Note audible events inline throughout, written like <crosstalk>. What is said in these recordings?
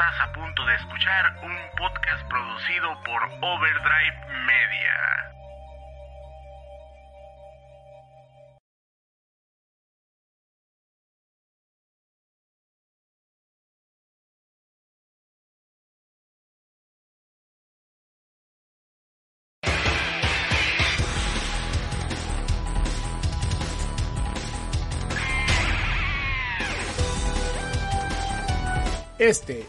Estás a punto de escuchar un podcast producido por Overdrive Media. Este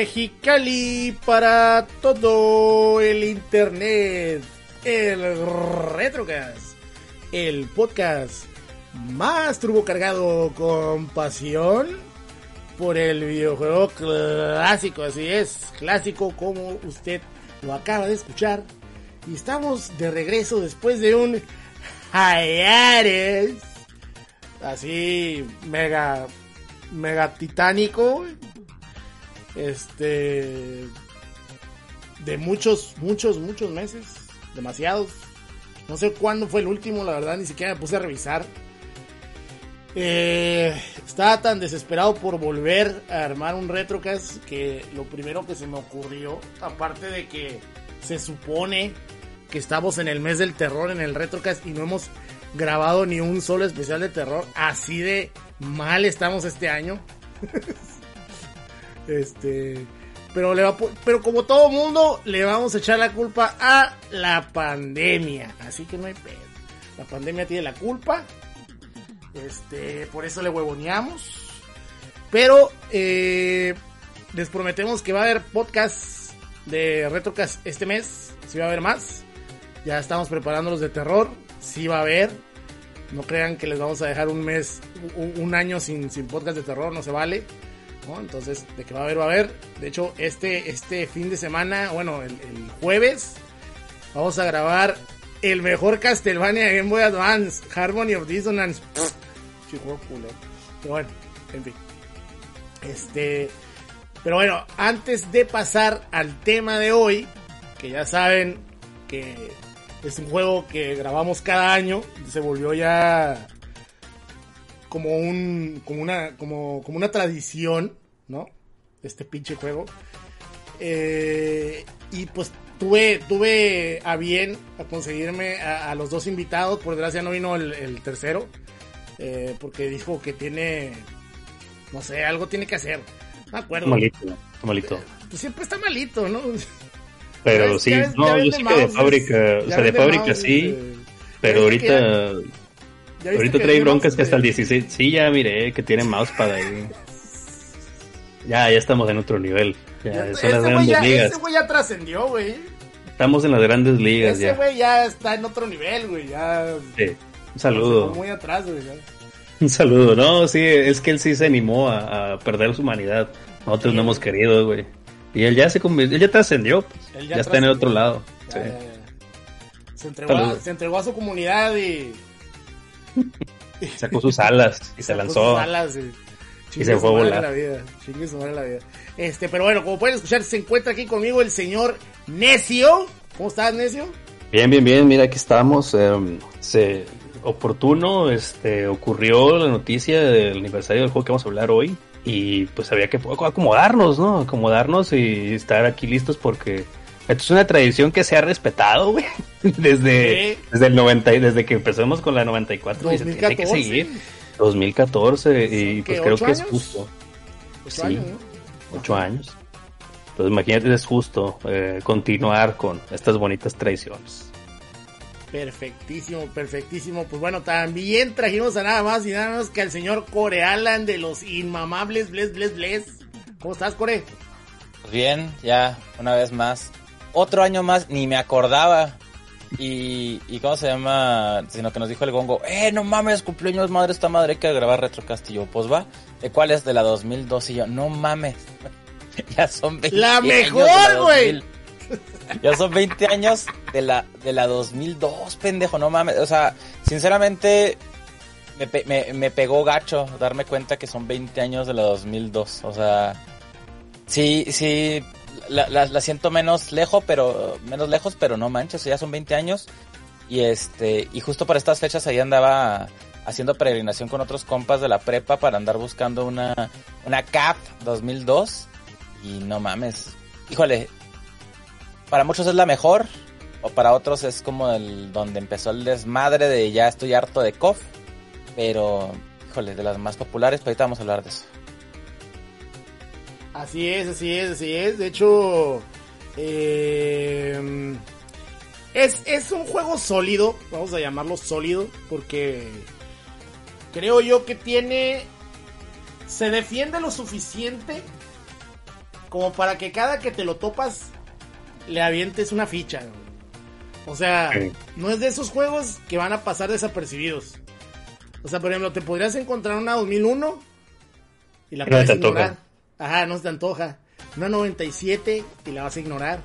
Mexicali para todo el internet. El Retrocast, el podcast más turbo cargado con pasión por el videojuego clásico. Así es, clásico como usted lo acaba de escuchar. Y estamos de regreso después de un hiatus así mega mega titánico este de muchos muchos muchos meses demasiados. No sé cuándo fue el último la verdad ni siquiera me puse a revisar. Eh, estaba tan desesperado por volver a armar un retrocast que lo primero que se me ocurrió aparte de que se supone que estamos en el mes del terror en el retrocast y no hemos grabado ni un solo especial de terror así de mal estamos este año <laughs> Este, pero le va, pero como todo mundo le vamos a echar la culpa a la pandemia, así que no hay pedo. La pandemia tiene la culpa. Este, por eso le huevoneamos. Pero eh, les prometemos que va a haber podcast de Retrocast este mes. Si va a haber más. Ya estamos preparando los de terror. Si va a haber. No crean que les vamos a dejar un mes, un, un año sin, sin podcast de terror. No se vale. ¿No? Entonces, de que va a haber, va a haber. De hecho, este, este fin de semana, bueno, el, el jueves, vamos a grabar el mejor Castlevania Game Boy Advance, Harmony of Dissonance. Chico. Pero bueno, en fin. Este. Pero bueno, antes de pasar al tema de hoy, que ya saben que es un juego que grabamos cada año, se volvió ya como un como una como, como una tradición, ¿no? este pinche juego. Eh, y pues tuve, tuve a bien a conseguirme a, los dos invitados. Por desgracia no vino el, tercero. Eh, porque dijo que tiene, no sé, algo tiene que hacer. No acuerdo. Malito, malito. Pues siempre está malito, ¿no? Pero sí, no, yo sé que de fábrica, o sea, de fábrica sí, pero ahorita, ahorita trae broncas que hasta el 16, sí, ya miré que tiene mousepad ahí. Ya, ya estamos en otro nivel. Ya, son las grandes ligas. Ese güey ya trascendió, güey. Estamos en las grandes ligas ese ya. Ese güey ya está en otro nivel, güey. Ya. Sí. Un saludo. Muy atrás, güey. <laughs> Un saludo. No, sí, es que él sí se animó a, perder su humanidad. Nosotros no hemos querido, güey. Y él ya se convirtió, él ya trascendió. Pues. ya, está en el otro lado. sí. se, entregó a, se entregó a su comunidad y. <laughs> Sacó sus alas y se lanzó. Sus alas y y se fue a volar. La vida. la vida. Este, pero bueno, como pueden escuchar, se encuentra aquí conmigo el señor Necio. ¿Cómo estás, Necio? Bien, bien, bien. Mira, aquí estamos. Em, se oportuno, este, ocurrió la noticia del aniversario del juego que vamos a hablar hoy. Y pues había que acomodarnos, ¿no? Acomodarnos y estar aquí listos porque esto es una tradición que se ha respetado, güey. <laughs> Desde, desde el 90, desde que empezamos con la 94 y se tiene que seguir. 2014 y pues creo que es justo. Ocho años, Ocho años. Entonces imagínate, es justo eh, continuar con estas bonitas tradiciones. Perfectísimo, perfectísimo. Pues bueno, también trajimos a nada más y nada menos que al señor Core Alan de los inmamables Bles Bles Bles. ¿Cómo estás, Core? Pues bien, ya una vez más. Otro año más, ni me acordaba y, y ¿cómo se llama? Sino que nos dijo el gongo, eh, no mames, cumpleaños madre esta madre, hay que grabar Retrocast. Y yo, pues va, ¿de cuál es? De la 2002. Y yo, no mames, <laughs> ya son 20 ¡La mejor, güey! Ya son 20 años de la, de la 2002, pendejo, no mames. O sea, sinceramente, me, me, me pegó gacho darme cuenta que son 20 años de la 2002. O sea, sí, sí, la, la, siento menos lejos, pero menos lejos, pero no manches, ya son 20 años. Y este, y justo para estas fechas ahí andaba haciendo peregrinación con otros compas de la prepa para andar buscando una, una CAP 2002. Y no mames, híjole, para muchos es la mejor, o para otros es como el donde empezó el desmadre de ya estoy harto de COF. Pero, híjole, de las más populares, pero ahorita vamos a hablar de eso. Así es, así es, así es. De hecho, eh, es, es un juego sólido, vamos a llamarlo sólido, porque creo yo que tiene... Se defiende lo suficiente como para que cada que te lo topas le avientes una ficha. O sea, no es de esos juegos que van a pasar desapercibidos. O sea, por ejemplo, te podrías encontrar una 2001 y la puedes ignorar. Ajá, no se te antoja. Una 97 y la vas a ignorar.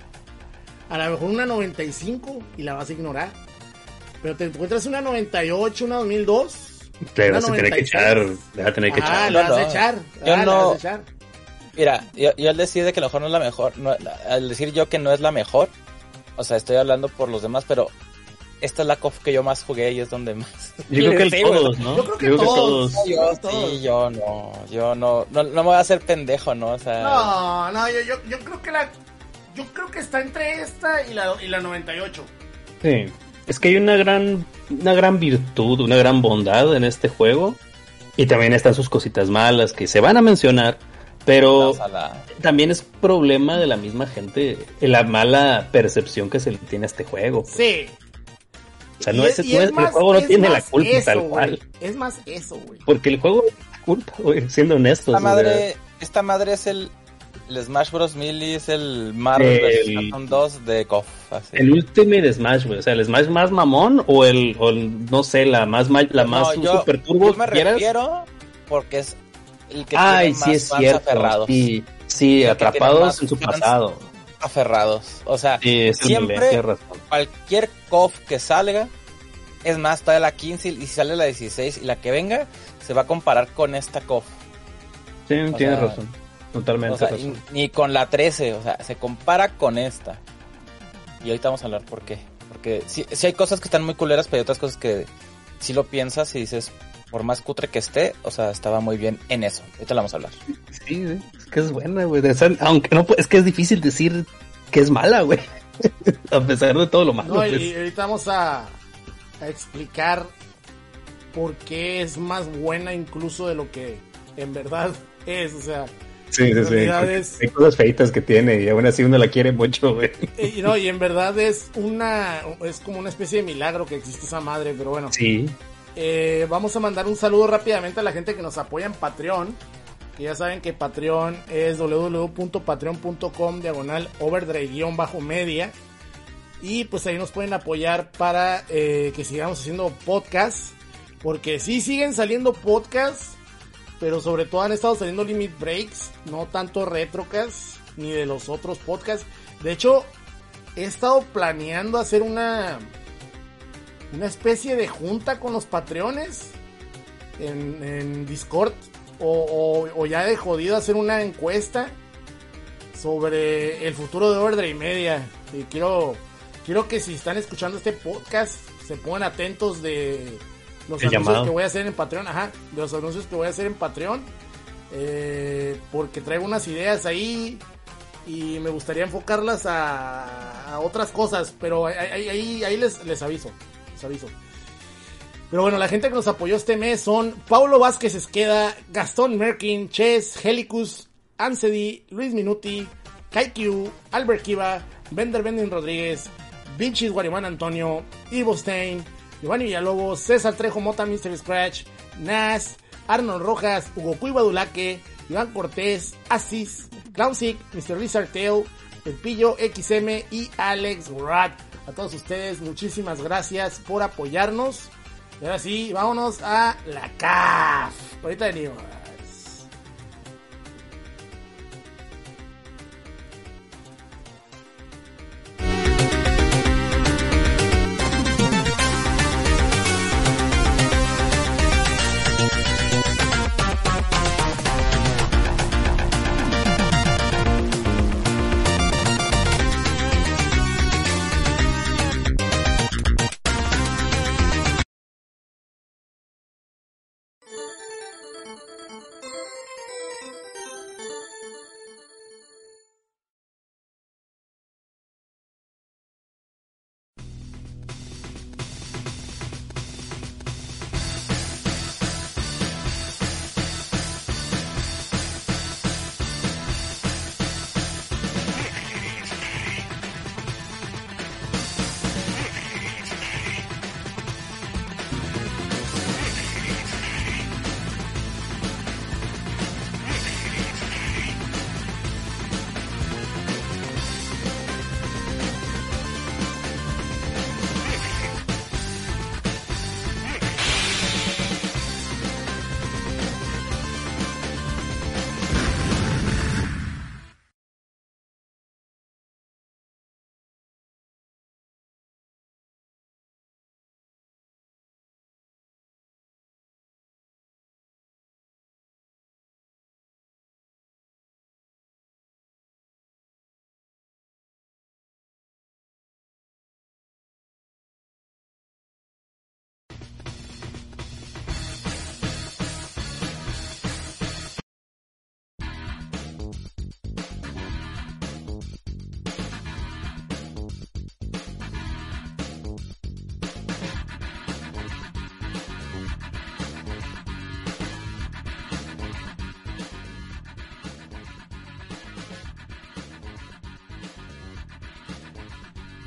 A lo mejor una 95 y la vas a ignorar. Pero te encuentras una 98, una 2002. Te vas a tener que echar. Le vas a tener que echar. La vas a echar. Yo no. Vas a echar. Mira, yo, yo, al decir de que a lo mejor no es la mejor, al decir yo que no es la mejor, o sea, estoy hablando por los demás, pero esta es la COF que yo más jugué y es donde más. Yo creo que todos, ¿no? Yo creo que, todos. Yo, sí, yo no. Yo no, no, me voy a hacer pendejo, ¿no? O sea. No, no, yo, yo, yo creo que la. Yo creo que está entre esta y la, y la 98. Sí. Es que hay una gran, una gran virtud, una gran bondad en este juego. Y también están sus cositas malas que se van a mencionar. Pero también es problema de la misma gente la mala percepción que se le tiene a este juego. Pues. Sí, o sea, no es, el juego no tiene la culpa tal cual. Es más eso, güey. Porque el juego la culpa, güey, siendo honestos. Esta madre, esta madre es el, el Smash Bros. Melee, es el Marvel 2 de KOF. El Ultimate Smash, güey. O sea, el Smash más mamón o el, o no sé, la más, la más super turbo. Yo me refiero porque es el que Ay, tiene sí más es cierto. Aferrados. Sí, sí atrapados en su pasado aferrados. O sea, siempre cualquier COF que salga, es más, está la 15 y si sale la 16 y la que venga, se va a comparar con esta COF. Sí, tienes razón. Totalmente. ni con la 13, o sea, se compara con esta. Y ahorita vamos a hablar por qué. Porque si hay cosas que están muy culeras, pero hay otras cosas que si lo piensas y dices, por más cutre que esté, o sea, estaba muy bien en eso. Ahorita la vamos a hablar. Sí, es que es buena, güey. O sea, aunque no, es que es difícil decir que es mala, güey. <laughs> a pesar de todo lo malo. No, pues. y ahorita vamos a, a explicar por qué es más buena incluso de lo que en verdad <laughs> es. O sea, Sí, sí, sí. es- Hay cosas feitas que tiene y aún así uno la quiere mucho, güey. <laughs> y, no, y en verdad es una es como una especie de milagro que existe esa madre, pero bueno. Sí. Eh, vamos a mandar un saludo rápidamente a la gente que nos apoya en Patreon. Que ya saben que Patreon es www.patreon.com diagonal overdrive-media. Y pues ahí nos pueden apoyar para eh, que sigamos haciendo podcasts. Porque sí siguen saliendo podcasts. Pero sobre todo han estado saliendo limit breaks. No tanto retrocast. Ni de los otros podcasts. De hecho, he estado planeando hacer una una especie de junta con los patreones en, en Discord o, o- o ya de jodido hacer una encuesta sobre el futuro de Overdrive Media. Y quiero, quiero que si están escuchando este podcast se pongan atentos de los El anuncios llamado. que voy a hacer en Patreon. Ajá, de los anuncios que voy a hacer en Patreon. eh, porque traigo unas ideas ahí y me gustaría enfocarlas a, a otras cosas, pero ahí, ahí- ahí- ahí les, les aviso, Pero bueno, la gente que nos apoyó este mes son Paulo Vázquez Esqueda, Gastón Merkin, Ches, Helicus, Ansedi, Luis Minuti, Kaikyu, Albert Kiva, Bender Bendin Rodríguez, Vinci Guarimán Antonio, Ivo Stein, Giovanni Villalobos, César Trejo Mota, Mr. Scratch, Nas, Arnold Rojas, Hugo Cuy Badulaque, Iván Cortés, Asis, Clownsick, Mr. Lizard Tail, El Pillo XM y Alex Rat. A todos ustedes, muchísimas gracias por apoyarnos. Y ahora sí, vámonos a la CAF. Ahorita venimos.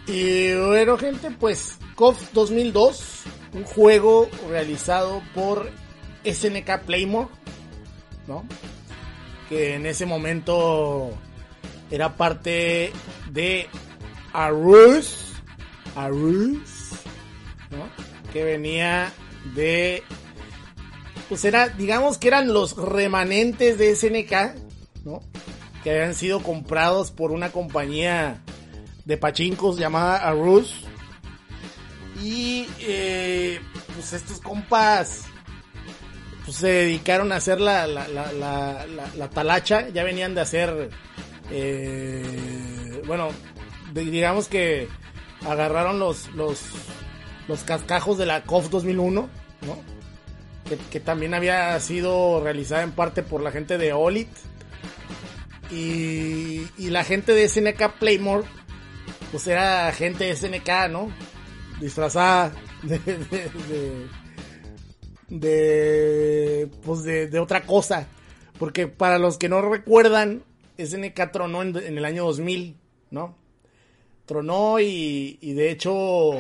Y bueno, gente, pues KOF 2002, un juego realizado por SNK Playmore, ¿no? Que en ese momento era parte de Arus, Arus, ¿no? Que venía de, pues era, digamos que eran los remanentes de SNK, ¿no? Que habían sido comprados por una compañía de pachincos llamada Arus. Y eh, pues estos compas pues, se dedicaron a hacer la, la, la, la, la- la talacha. Ya venían de hacer, eh, bueno, digamos que agarraron los, los, los cascajos de la KOF 2001, ¿no? que, que también había sido realizada en parte por la gente de Olit. Y, y la gente de SNK Playmore, pues era gente de SNK, ¿no? Disfrazada de, de, de, de, pues de, de otra cosa. Porque para los que no recuerdan, SNK tronó en, en el año 2000, ¿no? Tronó y, y de hecho,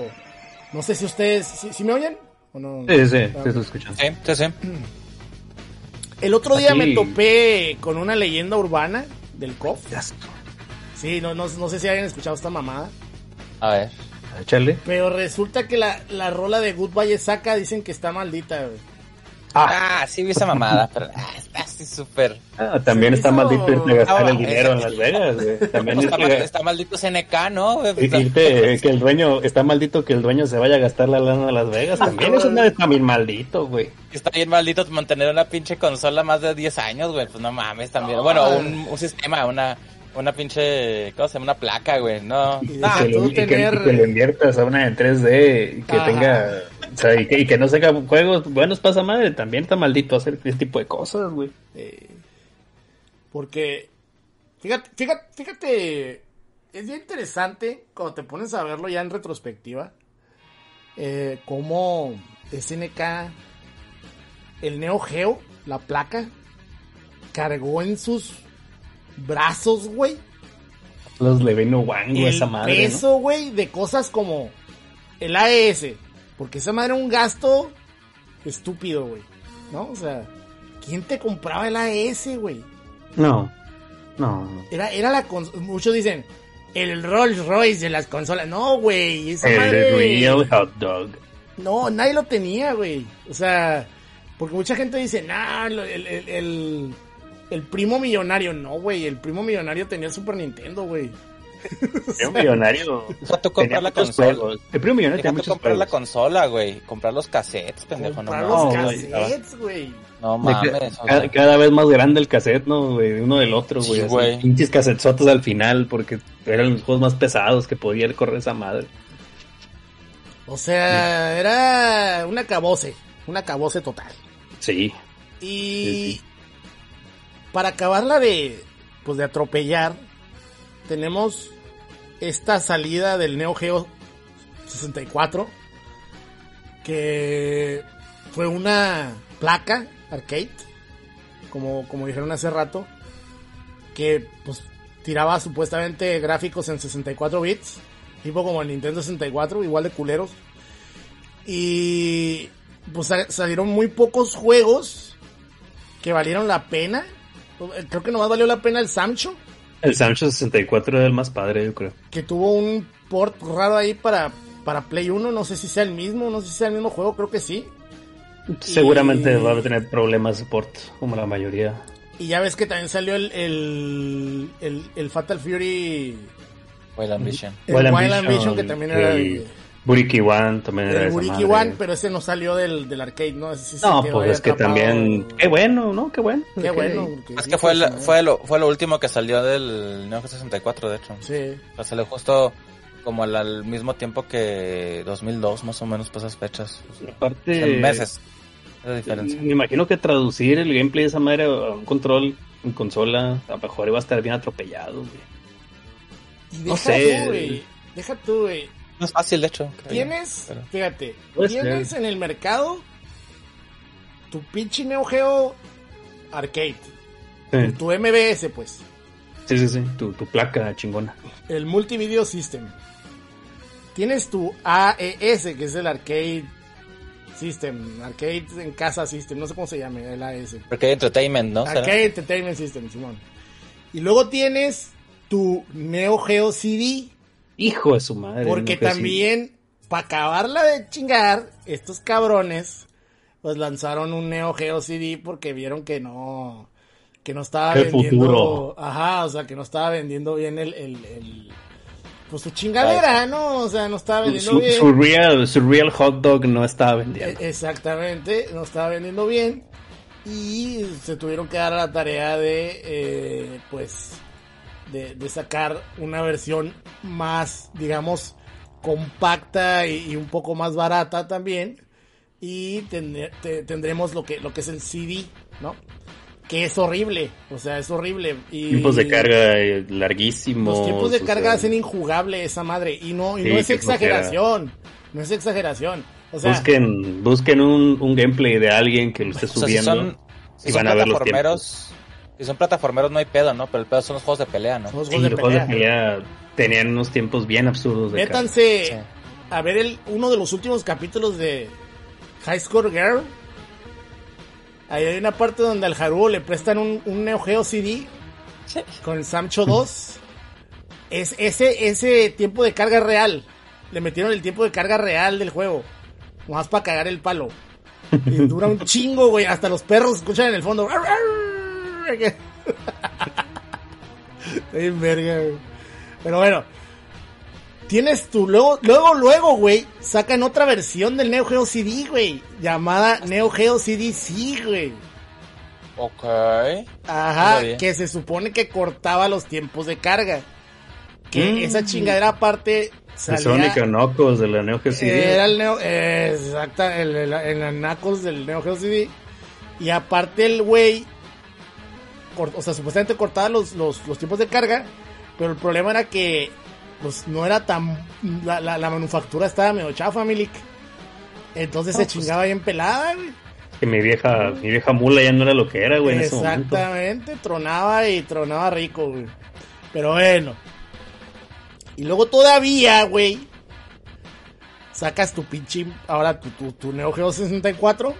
no sé si ustedes, si, si me oyen o no. Sí, sí, Ah, sí, se escucha. Sí, sí, sí. El otro día me topé con una leyenda urbana del KOF. Sí, no, no, no sé si hayan escuchado esta mamada. A ver. Échale. Pero resulta que la, la rola de Goodbye Saka dicen que está maldita, güey. Ah, sí vi esa mamada, pero ah, está así súper. Ah, también está hizo- maldito irte a gastar Ah, el dinero en Las Vegas, güey. También Está, mal- irte, está maldito CNK, ¿no? güey? irte- que el dueño, está maldito que el dueño se vaya a gastar la lana a Las Vegas. También eso no está bien maldito, güey. Está bien maldito mantener una pinche consola más de 10 años, güey. Pues no mames, también. No. Bueno, un, un sistema, una, una pinche, ¿cómo se llama? Una placa, güey. No. Y Ah, que, lo, tú y que- tener- y que lo inviertas a una en 3D y que Ajá. tenga. O sea, y que, y que no saca juegos buenos pasa madre. También está maldito hacer ese tipo de cosas, güey. Eh, porque, fíjate, fíjate, fíjate, es bien interesante cuando te pones a verlo ya en retrospectiva, eh, cómo SNK, el Neo Geo, la placa, cargó en sus brazos, güey, Los Levino Wango, el esa madre. ¿no? peso, güey, de cosas como el AES, porque esa madre era un gasto estúpido, güey, ¿no? O sea, ¿quién te compraba el AES, güey? No, no. Era, era la muchos dicen el Rolls Royce de las consolas. No, güey, esa El madre- Real Hot Dog. No, nadie lo tenía, güey. O sea, porque mucha gente dice, nah, el, el, el primo millonario. No, güey, el primo millonario tenía el Super Nintendo, güey. Era un millonario. Deja tú Tenía comprar la consola. juegos. El primo millonario Deja tenía tú muchos comprar la consola, güey. Comprar los cassettes, pendejo. No, Comprar los no, güey, cassettes, güey. no mames. o cada, cada vez más grande el cassette, ¿no? Güey? De uno del otro, güey. Sí. Pinches cassetzotes al final, porque eran los juegos más pesados que podía correr esa madre. O sea, era un acabose, un acabose total. Sí. Y Sí, sí. Para acabarla de, pues de atropellar, tenemos esta salida del Neo Geo 64, que fue una placa arcade, como, como dijeron hace rato, que pues tiraba supuestamente gráficos en 64 bits, tipo como el Nintendo 64, igual de culeros. Y pues sa- salieron muy pocos juegos que valieron la pena. Creo que nomás valió la pena el Samcho, El Sancho 64 era el más padre, yo creo. que tuvo un port raro ahí para, para Play 1. No sé si sea el mismo, no sé si sea el mismo juego, creo que sí. Seguramente Y- va a tener problemas de support, como la mayoría. Y ya ves que también salió el, el, el, el Fatal Fury, Wild Ambition. el Wild, Ambition, que también era el el, Buriki One también era el esa Buriki madre. One, pero ese no salió del, del arcade, ¿no? Ese sí No, pues es que también... Qué bueno, ¿no? Qué bueno. Qué bueno. Es que fue, el- no. fue, lo, fue lo último que salió del Neo Geo 64, de hecho. Sí. O sea, salió justo como al, al mismo tiempo que 2002, más o menos, por esas fechas. Aparte... En meses. Es la diferencia. Me imagino que traducir el gameplay de esa madre a un control en consola, a lo mejor iba a estar bien atropellado, güey. Y No deja sé. tú, güey. Deja tú, güey. No es fácil, de hecho. Tienes, pero- fíjate, tienes en el mercado tu pinche Neo Geo Arcade, Sí, tu MBS, pues, sí, sí, sí, Tu, tu placa chingona. el Multivideo System. Tienes tu AES, que es el Arcade System, Arcade en casa System, no sé cómo se llama el AES. Hay entertainment, ¿no? ¿Será? Arcade Entertainment System, Simón. Y luego tienes tu Neo Geo CD, Hijo de su madre. Porque no, también, para acabarla de chingar, estos cabrones, pues lanzaron un Neo Geo CD porque vieron que no, que no estaba ¡Qué vendiendo. futuro! Ajá, o sea, que no estaba vendiendo bien el, el, el- pues su chingadera, ¿no? O sea, no estaba vendiendo Su, bien. su real, su real hot dog no estaba vendiendo. E- Exactamente, no estaba vendiendo bien. Y se tuvieron que dar a la tarea de, eh, pues, de, de sacar una versión más, digamos, compacta y, y un poco más barata también. y te- tendremos lo que, lo que es el CD, ¿no? Que es horrible, o sea, es horrible. Y Tiempos de carga eh, larguísimos. Los tiempos de carga sea, hacen injugable esa madre. Y no, y Sí, no es exageración. No es exageración. O sea, busquen busquen un, un gameplay de alguien que lo esté O sea, si subiendo. son, si y son van a ver los plataformeros, si son plataformeros no hay pedo, ¿no? Pero el pedo son los juegos de pelea, ¿no? son los Sí, juegos los de juegos de pelea. pelea tenían unos tiempos bien absurdos de. Métanse Sí. a ver el, uno de los últimos capítulos de High Score Girl. Ahí hay una parte donde al Haruo le prestan un, un Neo Geo CD Sí. con el Samcho 2. Es ese, ese tiempo de carga real. Le metieron el tiempo de carga real del juego. Más para cagar el palo. Y dura un <laughs> chingo, güey. Hasta los perros escuchan en el fondo. Verga, güey. Pero bueno. Tienes tu luego, luego, luego, güey, sacan otra versión del Neo Geo CD, güey, llamada Neo Geo CD C, güey. Ok. Ajá, que se supone que cortaba los tiempos de carga. Que Mm. esa chingadera aparte De salía... Sonic Knuckles de la Neo Geo CD. Era el Neo... eh, exacta, el, el, el Knuckles del Neo Geo CD. Y aparte el güey... O sea, supuestamente cortaba los, los, los tiempos de carga. Pero el problema era que... Pues no era tan... La, la, la manufactura estaba medio chafa, Milik. Entonces No, se pues- chingaba bien pelada, güey. Que mi vieja, mi vieja mula ya no era lo que era, güey, en ese momento. Exactamente, tronaba y tronaba rico, güey. Pero bueno. Y luego todavía, güey, sacas tu pinche, ahora tu, tu, tu Neo Geo 64.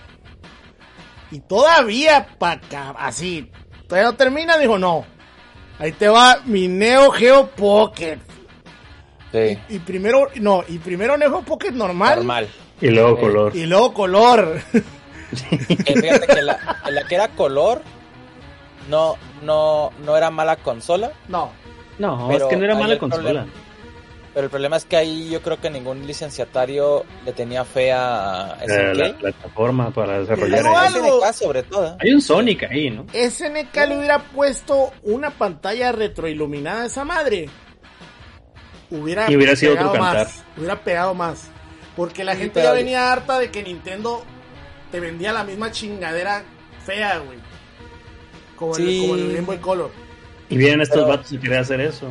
Y todavía, pa' acá, así, todavía no termina, dijo, no. Ahí te va mi Neo Geo Pocket. Sí. Y primero, no, y primero Neo Geo Pocket normal. Normal. Y luego Sí. color. Y luego color. Eh, fíjate que la, en la que era color, no, no, no era mala consola. no. No, Pero es que no era mala consola. problema- Pero el problema es que ahí yo creo que ningún licenciatario le tenía fe a Eh, la plataforma para desarrollar Pero ahí. algo- SNK sobre todo. Hay un Sonic ahí, ¿no? SNK le hubiera puesto una pantalla retroiluminada a esa madre. Hubiera, Y hubiera sido otro pegado cantar. más. Hubiera pegado más. Porque la Sí, gente ya venía harta de que Nintendo te vendía la misma chingadera fea, güey. Como, Sí. como el Game Boy Color. Y vienen estos Pero- vatos y querían hacer eso.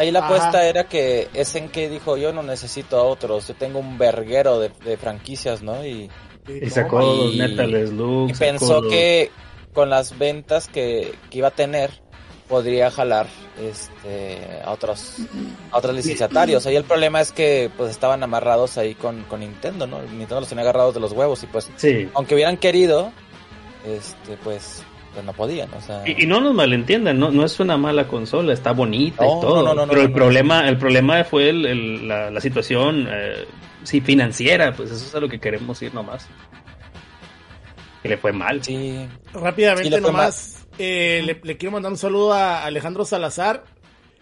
Ahí la Ajá. apuesta era que SNK dijo, yo no necesito a otros, yo tengo un verguero de, de franquicias, ¿no? Y, sacó los Y- Metal Slug. y pensó los- que con las ventas que, que iba a tener, podría jalar este a otros a otros licenciatarios. Ahí el problema es que pues estaban amarrados ahí con, con Nintendo, ¿no? Nintendo los tenía agarrados de los huevos y pues Sí. aunque hubieran querido, este pues, pues no podían, o sea... Y, y no nos malentiendan, no, no es una mala consola, está bonita No, y todo. no, no, no, pero no, el no. problema, el problema fue el- el- la, la situación eh, sí financiera, pues eso es a lo que queremos ir nomás. Que le fue mal. Sí, Rápidamente Sí, nomás, eh, le, le quiero mandar un saludo a Alejandro Salazar,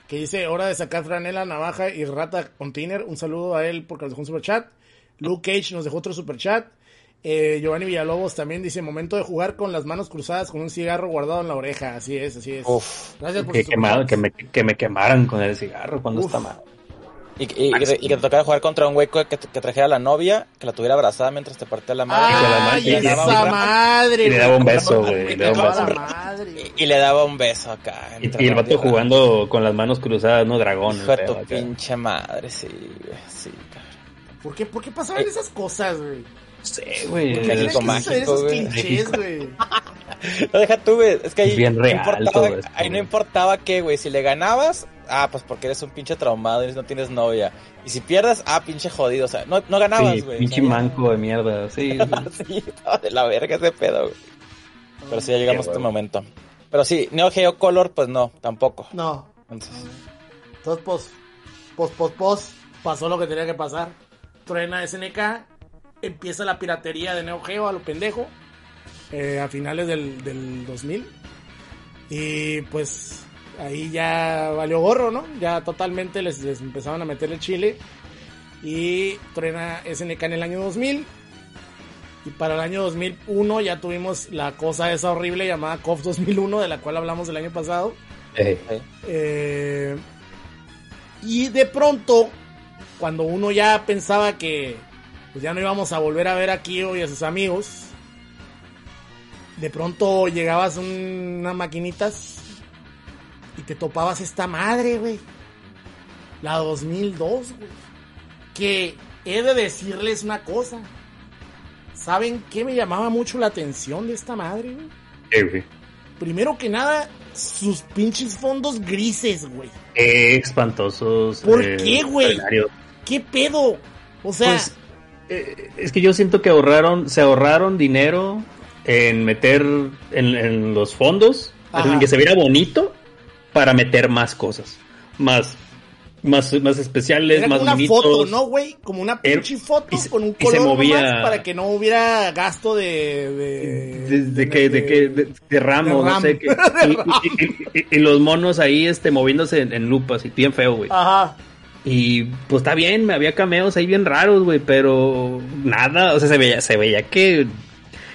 que dice, hora de sacar franela, navaja y rata container. Un saludo a él porque nos dejó un super chat. Luke Cage nos dejó otro super chat. Eh, Giovanni Villalobos también dice, momento de jugar con las manos cruzadas con un cigarro guardado en la oreja. Así es, así es. Uf. Gracias por Que, quemado, que, me, que me quemaran con el cigarro cuando Uf. está mal. Y, y- y que te- y que te tocara jugar contra un güey que, que trajera a la novia, que la tuviera abrazada mientras te partía la madre. con la ¡Ay, mano, y le esa daba un- madre! y le daba un beso, güey. Y, le daba un beso acá. Y, el vato jugando con las manos cruzadas, no dragón. Hijo de tu acá. pinche madre, sí, güey, sí, cabrón. ¿Por qué, ¿Por qué pasaban Eh, esas cosas, güey? No sé, güey. ¿Por qué México mágico, <laughs> güey. No, deja tú, güey. Es que ahí, Es bien no real importaba, todo esto, ahí no güey. importaba qué, güey. Si le ganabas, ah, pues porque eres un pinche traumado y no tienes novia. Y si pierdes, ah, pinche jodido. O sea, no, no ganabas, Sí, güey. Pinche manco de mierda. Sí, <laughs> sí, estaba de la verga ese pedo, güey. Pero sí, ya llegamos a este momento. Pero sí, Neo Geo Color, pues no, tampoco. No, Entonces, Entonces, pues, pues, pues, pues, pasó lo que tenía que pasar. Truena SNK, empieza la piratería de Neo Geo a lo pendejo, eh, a finales del, del 2000. Y pues ahí ya valió gorro, ¿no? Ya totalmente les, les empezaban a meter el chile. Y truena SNK en el año 2000. Y para el año 2001 ya tuvimos la cosa esa horrible llamada KOF 2001, de la cual hablamos el año pasado. Eh. Eh, y de pronto, cuando uno ya pensaba que pues ya no íbamos a volver a ver a Kyo y a sus amigos. De pronto llegabas unas maquinitas y te topabas esta madre, güey. La 2002, güey. Que he de decirles una cosa. ¿Saben qué me llamaba mucho la atención de esta madre, güey? Eh, güey. Primero que nada, sus pinches fondos grises, güey. Eh, espantosos. ¿Por eh, qué, güey? ¿Qué pedo? O sea, Pues, eh, es que yo siento que ahorraron, se ahorraron dinero en meter en, en los fondos, en que se viera bonito, para meter más cosas. Más, más, más especiales, era más como una bonitos. foto, ¿no, güey? Como una pinche foto y se- con un y se color movía- nomás para que no hubiera gasto de... De, De, de que, de que, de, de ramo, de no RAM. sé qué. <laughs> Y, y- y- y los monos ahí, este, moviéndose en, en lupas, y bien feo, güey. Ajá. Y pues está bien, me había cameos ahí bien raros, güey, pero nada, o sea, se veía, se veía que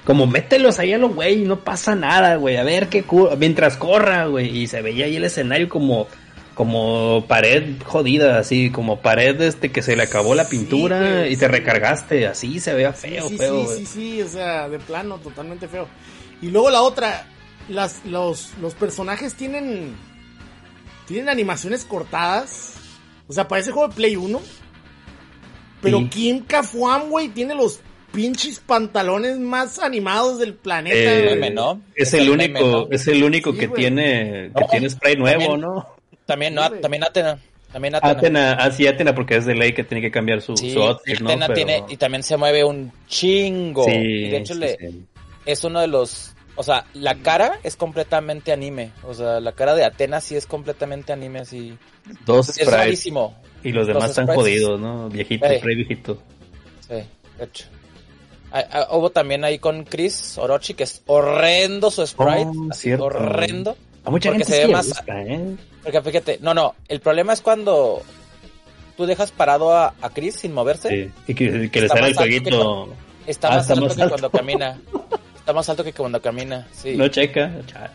como mételos ahí a los güey no pasa nada, güey, a ver qué mientras corra, güey, y se veía ahí el escenario como como pared jodida, así como pared este que se le acabó la Sí, pintura y te recargaste, así se veía feo, sí, feo, sí, sí, sí, o sea, de plano, totalmente feo. Y luego la otra, las, los, los personajes tienen, tienen animaciones cortadas. O sea, parece juego de Play 1. Pero Sí. Kim Kafuam, güey, tiene los pinches pantalones más animados del planeta, Eh, güey. meme, ¿no? Es, Es el, el único, meme, ¿no? es el único Sí, que tiene, que No, tiene spray nuevo, también- ¿no? También, no, también Atena. También Atena. Atena, ah, sí, Atena, porque es de ley que tiene que cambiar su, Sí, su outfit, ¿no? Atena Pero- tiene, y también se mueve un chingo. Sí, y de hecho sí, le, sí. es uno de los, o sea, la cara es completamente anime. O sea, la cara de Atena sí es completamente anime, así. Dos Es sprites rarísimo. y los demás Los están sprites. jodidos, ¿no? Viejito, viejito. Sí, de hecho. Ah, ah, hubo también ahí con Chris Orochi, que es horrendo su sprite. Oh, así, cierto. horrendo. A mucha Porque gente se sí ve le más- gusta, ¿eh? Porque fíjate, no, no, el problema es cuando tú dejas parado a, a Chris sin moverse. Sí. Y que, que le sale el jueguito. Está Ah, más alto que cuando camina. <laughs> Está más alto que cuando camina, sí. No checa. Chale.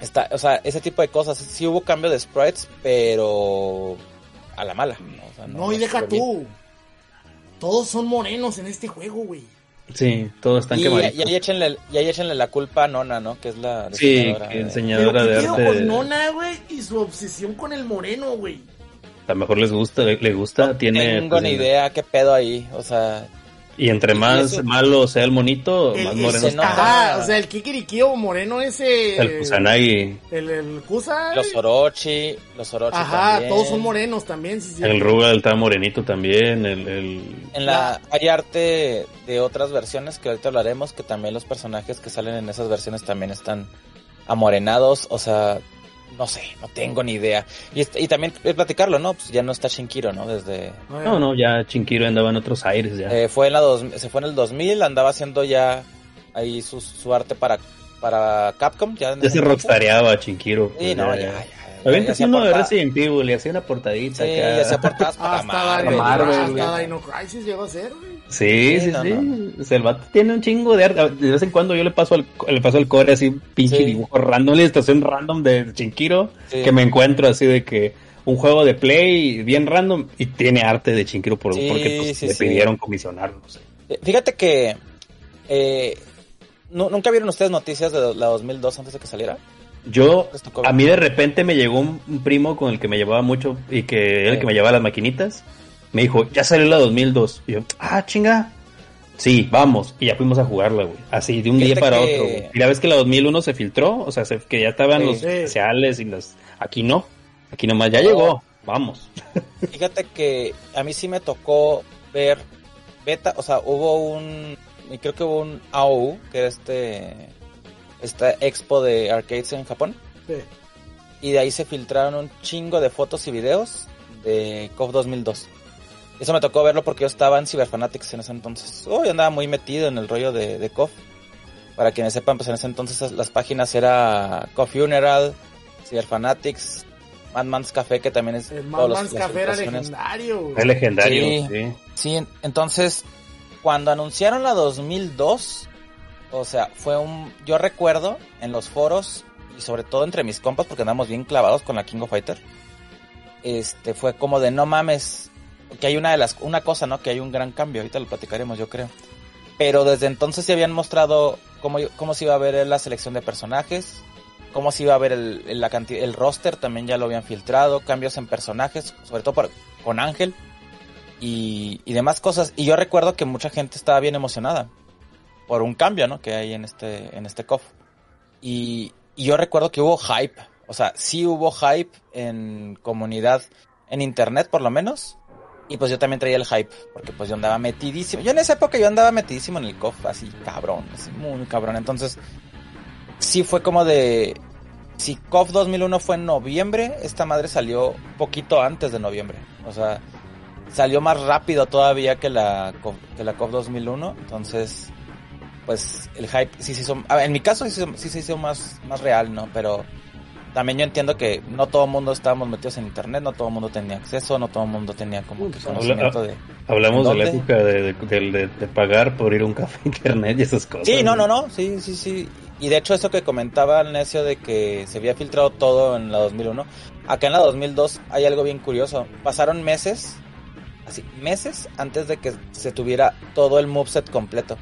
Está, o sea, ese tipo de cosas. Sí hubo cambio de sprites, pero a la mala. No, O sea, No, y no deja tú. Todos son morenos en este juego, güey. Sí, todos están Y, quemaditos. y ahí échenle, y ahí échenle la culpa a Nona, ¿no? Que es la Sí, que Pero enseñadora ¿qué de arte. con Nona, güey? Y su obsesión con el moreno, güey. A lo mejor les gusta, le, le gusta, No tiene. tengo pues, ni idea qué pedo ahí. O sea, Y entre Y más eso- malo sea el monito, El, más moreno se está. Ajá, o sea, el Kikirikio moreno ese. El Kusanagi, El, el Kusa. los Orochi, los Orochi Ajá, también. todos son morenos también, sí, sí. el Rugal está morenito también, el, el En la, hay arte de otras versiones que ahorita hablaremos, que también los personajes que salen en esas versiones también están amorenados, o sea, no sé, no tengo ni idea. Y, y también platicarlo, ¿no? Pues ya no está Shinkiro, ¿no? Desde... No, no, ya Chinkiro andaba en otros aires ya. eh, fue en la dos, se fue en el 2000, andaba haciendo ya ahí su, su arte para, para Capcom. Ya, se rockstareaba Chinkiro. Sí, pues, no, ya, ya, ya. Ya. Había ya hacía uno de Resident Evil, le hacía una portadita Sí, acá. ya hacía portadas <laughs> para Hasta Marvel. Dino, Marvel, hasta. Dino Crisis llegó a ser, güey. Sí, Sí, sí, no, sí. no. O sea, el vato tiene un chingo de arte. De vez en cuando yo le paso al, le paso al core así, pinche Sí. dibujo random, una ilustración random de Chinkiro, Sí. que me encuentro así de que un juego de play bien random y tiene arte de Chinkiro por, Sí, porque pues, sí, le sí. pidieron comisionarlo. No sé. Eh, Fíjate que eh, ¿nu- nunca vieron ustedes noticias de la 2002 antes de que saliera. Yo, a mí de repente me llegó un, un primo con el que me llevaba mucho y que era el que me llevaba las maquinitas. Me dijo, ya salió la 2002. Y yo, ah, chinga. Sí, vamos. Y ya fuimos a jugarla, güey. Así, de un día para que- otro. güey. Y la vez que la 2001 se filtró, o sea, se- que ya estaban Sí. los Sí. especiales y las... Aquí no. Aquí nomás ya No. llegó. Vamos. <laughs> Fíjate que a mí sí me tocó ver beta, o sea, hubo un, creo que hubo un AOU, que era este, esta expo de arcades en Japón, Sí. y de ahí se filtraron un chingo de fotos y videos de KOF 2002. Eso me tocó verlo porque yo estaba en Cyberfanatics en ese entonces. Uy, andaba muy metido en el rollo de, de KOF. Para quienes sepan, pues en ese entonces las páginas era KOF Funeral, Cyberfanatics, Madman's Café, que también es El todos Mad los- Man's las Café era legendario. Es legendario, Sí. sí. Sí, en- entonces, cuando anunciaron la 2002, o sea, fue un... Yo recuerdo en los foros, y sobre todo entre mis compas, porque andamos bien clavados con la King of Fighter, este, fue como de no mames, que hay una de las, una cosa, ¿no? Que hay un gran cambio, ahorita lo platicaremos, yo creo. Pero desde entonces se habían mostrado cómo, cómo se iba a ver la selección de personajes, cómo se iba a ver el, la cantidad, el roster, también ya lo habían filtrado, cambios en personajes, sobre todo con Ángel y, y demás cosas. Y yo recuerdo que mucha gente estaba bien emocionada por un cambio, ¿no? Que hay en este, en este COF. Y, y yo recuerdo que hubo hype, o sea, sí hubo hype en comunidad, en internet por lo menos. Y pues yo también traía el hype, porque pues yo andaba metidísimo. Yo en esa época yo andaba metidísimo en el COF, así cabrón, así muy cabrón. Entonces, sí fue como de... Si COF 2001 fue en noviembre, esta madre salió poquito antes de noviembre. O sea, salió más rápido todavía que la, que la COF 2001. Entonces, pues el hype sí se hizo... En mi caso sí, sí se hizo más, más real, ¿no? Pero también yo entiendo que no todo el mundo estábamos metidos en internet, no todo el mundo tenía acceso, no todo el mundo tenía como que conocimiento de... Hablamos de la época de, de, de, pagar por ir a un café <laughs> internet y esas cosas. Sí, no, no, no, sí, sí, sí. Y de hecho eso que comentaba el necio de que se había filtrado todo en la 2001, acá en la 2002 hay algo bien curioso. Pasaron meses, así, meses antes de que se tuviera todo el moveset completo.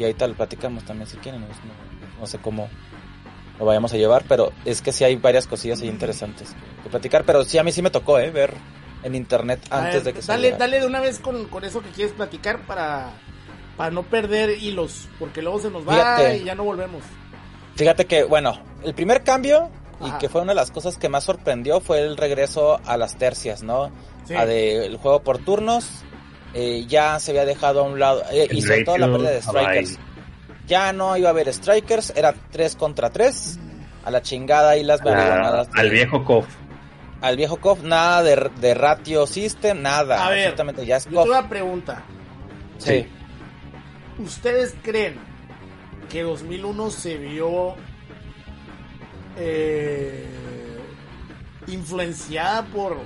Y ahí tal platicamos también si quieren, no, no sé cómo lo vayamos a llevar, pero es que sí hay varias cosillas ahí interesantes que platicar, pero sí a mí sí me tocó, eh, ver en internet antes ver, de que dale, Dale de una vez con, con, eso que quieres platicar para, para no perder hilos, porque luego se nos va fíjate, y ya no volvemos. Fíjate que, bueno, el primer cambio, Ajá. y que fue una de las cosas que más sorprendió, fue el regreso a las tercias, ¿no? Sí. A de, el juego por turnos, eh, ya se había dejado a un lado, eh, y sobre todo la pérdida de strikers. Ya no iba a haber strikers, era 3 contra 3. A la chingada y las. Ah, al viejo KOF. Al viejo KOF, nada de, de ratio system, nada. A ver, ya es KOF. Una pregunta. Sí. ¿Ustedes creen que 2001 se vio eh, influenciada por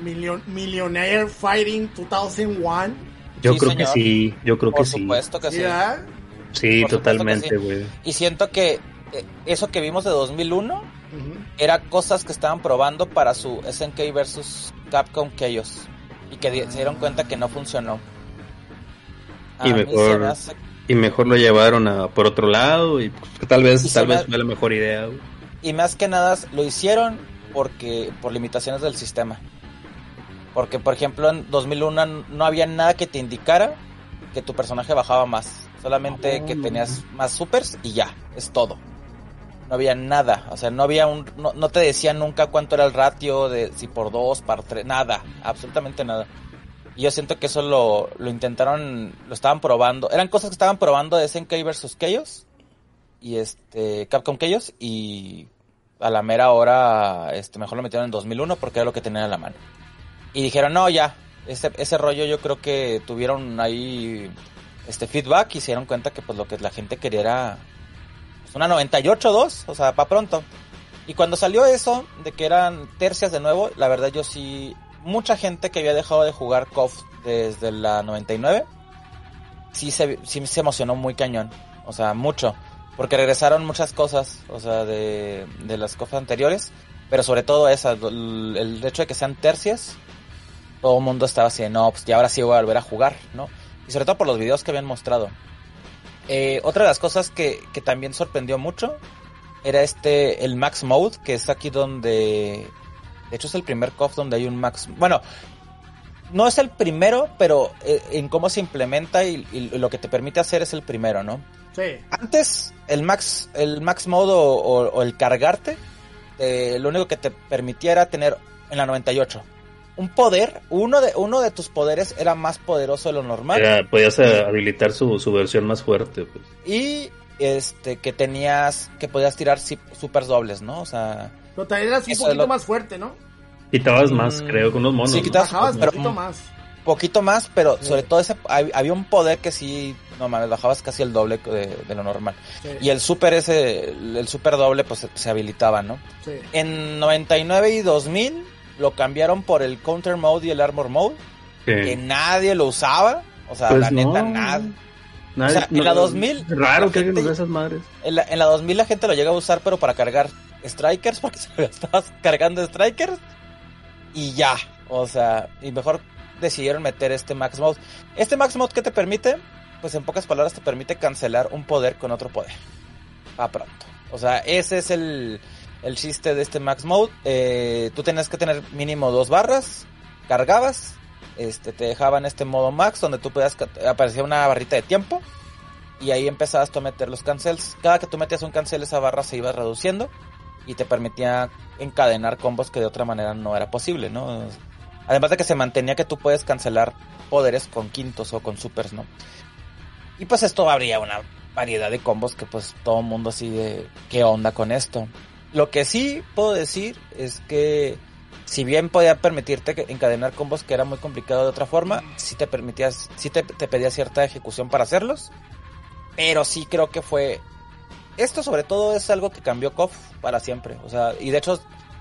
Million, Millionaire Fighting 2001? Yo sí, creo señor. que sí, yo creo por que sí. Por supuesto que sí. ¿Ya? Sí, Por totalmente, sí. güey. Y siento que eh, eso que vimos de 2001 uh -huh. era cosas que estaban probando para su SNK versus Capcom Chaos y que se dieron cuenta que no funcionó. A y mejor hace... y mejor lo llevaron a por otro lado y pues, tal vez y tal vez fue la mejor idea. Güey. Y más que nada lo hicieron porque por limitaciones del sistema. Porque por ejemplo en 2001 no había nada que te indicara que tu personaje bajaba más. Solamente oh, que tenías más supers y ya, es todo. No había nada, o sea, no había un, no, no, te decían nunca cuánto era el ratio de si por dos, por tres, nada, absolutamente nada. Y yo siento que eso lo, lo intentaron, lo estaban probando, eran cosas que estaban probando de SNK versus Chaos y este Capcom Chaos y a la mera hora, este, mejor lo metieron en 2001 porque era lo que tenían a la mano. Y dijeron, no, ya, ese, ese rollo yo creo que tuvieron ahí este feedback y se dieron cuenta que pues lo que la gente quería era pues, una 98-2, o sea, para pronto. Y cuando salió eso, de que eran tercias de nuevo, la verdad yo sí, mucha gente que había dejado de jugar KOF desde la 99, sí se, sí se emocionó muy cañón, o sea, mucho, porque regresaron muchas cosas, o sea, de, de las KOF anteriores, pero sobre todo esa, el, el hecho de que sean tercias, todo el mundo estaba así, no, pues ya ahora sí voy a volver a jugar, ¿no? y sobre todo por los videos que habían mostrado. Eh, otra de las cosas que, que, también sorprendió mucho era este, el Max Mode, que es aquí donde, de hecho es el primer KOF donde hay un Max, bueno, no es el primero, pero eh, en cómo se implementa y, y, lo que te permite hacer es el primero, ¿no? Sí. Antes, el Max, el Max Mode o, o, o el cargarte, eh, lo único que te permitía era tener en la 98 un poder, uno de, uno de tus poderes era más poderoso de lo normal. Era, podías uh, habilitar su, su, versión más fuerte. Pues. Y este que tenías, que podías tirar super dobles, ¿no? O sea... Pero también eras un poquito lo... más fuerte, ¿no? Quitabas más, mm, creo, con unos monos. Sí, quitabas, Bajabas pero, poquito más. Poquito más, pero sí. sobre todo ese había un poder que sí, no mames, bajabas casi el doble de, de lo normal. Sí. Y el super ese, el super doble, pues se, se habilitaba, ¿no? Sí. En 99 y 2000 lo cambiaron por el Counter Mode y el Armor Mode. Que nadie lo usaba. O sea, pues la neta, nada. Nadie, o sea, no, en la 2000. Raro que alguien de esas madres. En la, en la 2000 la gente lo llega a usar, pero para cargar Strikers, <laughs> porque se estabas cargando Strikers. Y ya. O sea, y mejor decidieron meter este Max Mode. Este Max Mode, ¿qué te permite? Pues en pocas palabras te permite cancelar un poder con otro poder. A pronto. O sea, ese es el, el chiste de este Max Mode. Eh, tú tenías que tener mínimo dos barras, cargabas, este, te dejaban este modo Max donde tú podías, aparecía una barrita de tiempo y ahí empezabas tú a meter los cancels. Cada que tú metías un cancel esa barra se iba reduciendo y te permitía encadenar combos que de otra manera no era posible, ¿no? Además de que se mantenía que tú puedes cancelar poderes con quintos o con supers, ¿no? Y pues esto habría una variedad de combos que pues todo el mundo así de qué onda con esto. Lo que sí puedo decir es que si bien podía permitirte encadenar combos que era muy complicado de otra forma, sí te permitías, sí te, te pedía cierta ejecución para hacerlos. Pero sí creo que fue esto sobre todo es algo que cambió KOF para siempre. O sea, y de hecho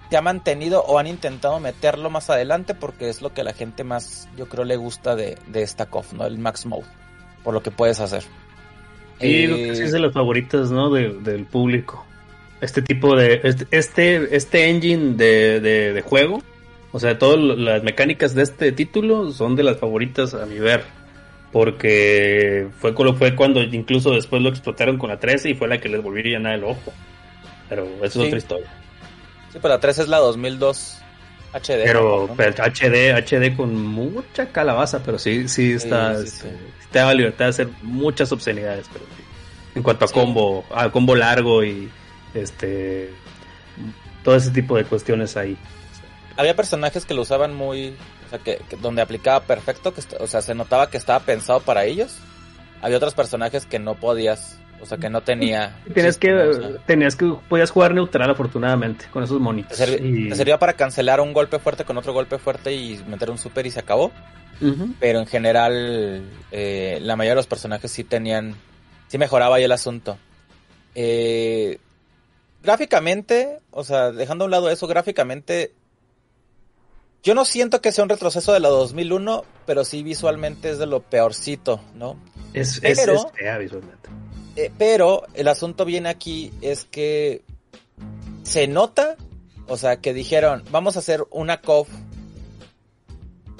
te ha mantenido o han intentado meterlo más adelante porque es lo que a la gente más, yo creo, le gusta de, de esta KOF, ¿no? El Max Mode. Por lo que puedes hacer. Sí, eh, es de las favoritas, ¿no? De, del público. Este tipo de. Este, este, este engine de, de, de juego. O sea, todas las mecánicas de este título son de las favoritas a mi ver porque fue, fue cuando incluso después lo explotaron con la 13 y fue la que les volvió a llenar el ojo. Pero eso es otra historia. Sí, pero la 13 es la 2002 HD. Pero, HD, HD con mucha calabaza, pero sí, sí está, este, te da libertad de hacer muchas obscenidades, pero en cuanto a combo, a combo largo y este todo ese tipo de cuestiones ahí. Había personajes que lo usaban muy o sea, que, donde aplicaba perfecto, que, o sea, se notaba que estaba pensado para ellos. Había otros personajes que no podías, o sea, que no tenía... <laughs> Tienes que, tenías que, podías jugar neutral afortunadamente, con esos monitos. Te, servía para cancelar un golpe fuerte con otro golpe fuerte y meter un super y se acabó. Pero en general, eh, la mayoría de los personajes sí tenían, sí mejoraba ahí el asunto. Eh, gráficamente, o sea, dejando a un lado eso, gráficamente yo no siento que sea un retroceso de la 2001, pero sí visualmente es de lo peorcito, ¿no? Es, pero, fea visualmente. Eh, pero el asunto viene aquí es que se nota, o sea, que dijeron, vamos a hacer una COF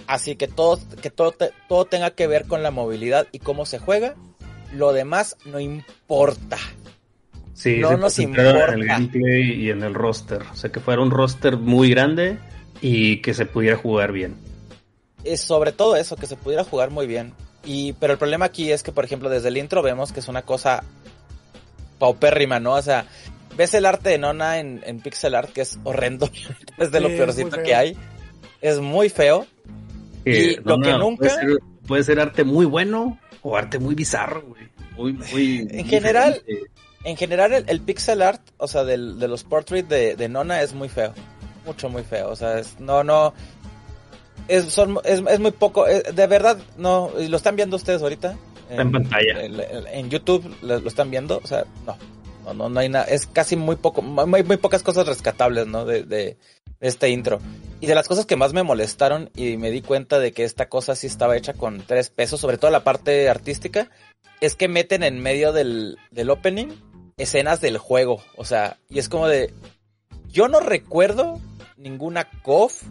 así que todo, que todo, todo tenga que ver con la movilidad y cómo se juega. Lo demás no importa. Sí, no nos importa. En el gameplay y en el roster. O sea, que fuera un roster muy grande y que se pudiera jugar bien. Es sobre todo eso, que se pudiera jugar muy bien. Y, pero el problema aquí es que, por ejemplo, desde el intro vemos que es una cosa paupérrima, ¿no? O sea, ves el arte de Nona en, en pixel art, que es horrendo, <laughs> es de lo peorcito que hay. Es muy feo. y lo que nunca... Puede ser, arte muy bueno o arte muy bizarro, güey. Muy, muy... en general... En general, el, pixel art, o sea, de los portraits de, de Nona es muy feo mucho, muy feo. O sea, es, no, no. Es, son, es, es muy poco. Eh, de verdad, no. ¿Lo están viendo ustedes ahorita? En, pantalla. En, YouTube lo, están viendo. O sea, no. No, no, no hay nada. Es casi muy poco. Muy, muy pocas cosas rescatables, ¿no? De, de, este intro. Y de las cosas que más me molestaron y me di cuenta de que esta cosa sí estaba hecha con tres pesos, sobre todo la parte artística, es que meten en medio del, del opening escenas del juego. O sea, y es como de. Yo no recuerdo ninguna COF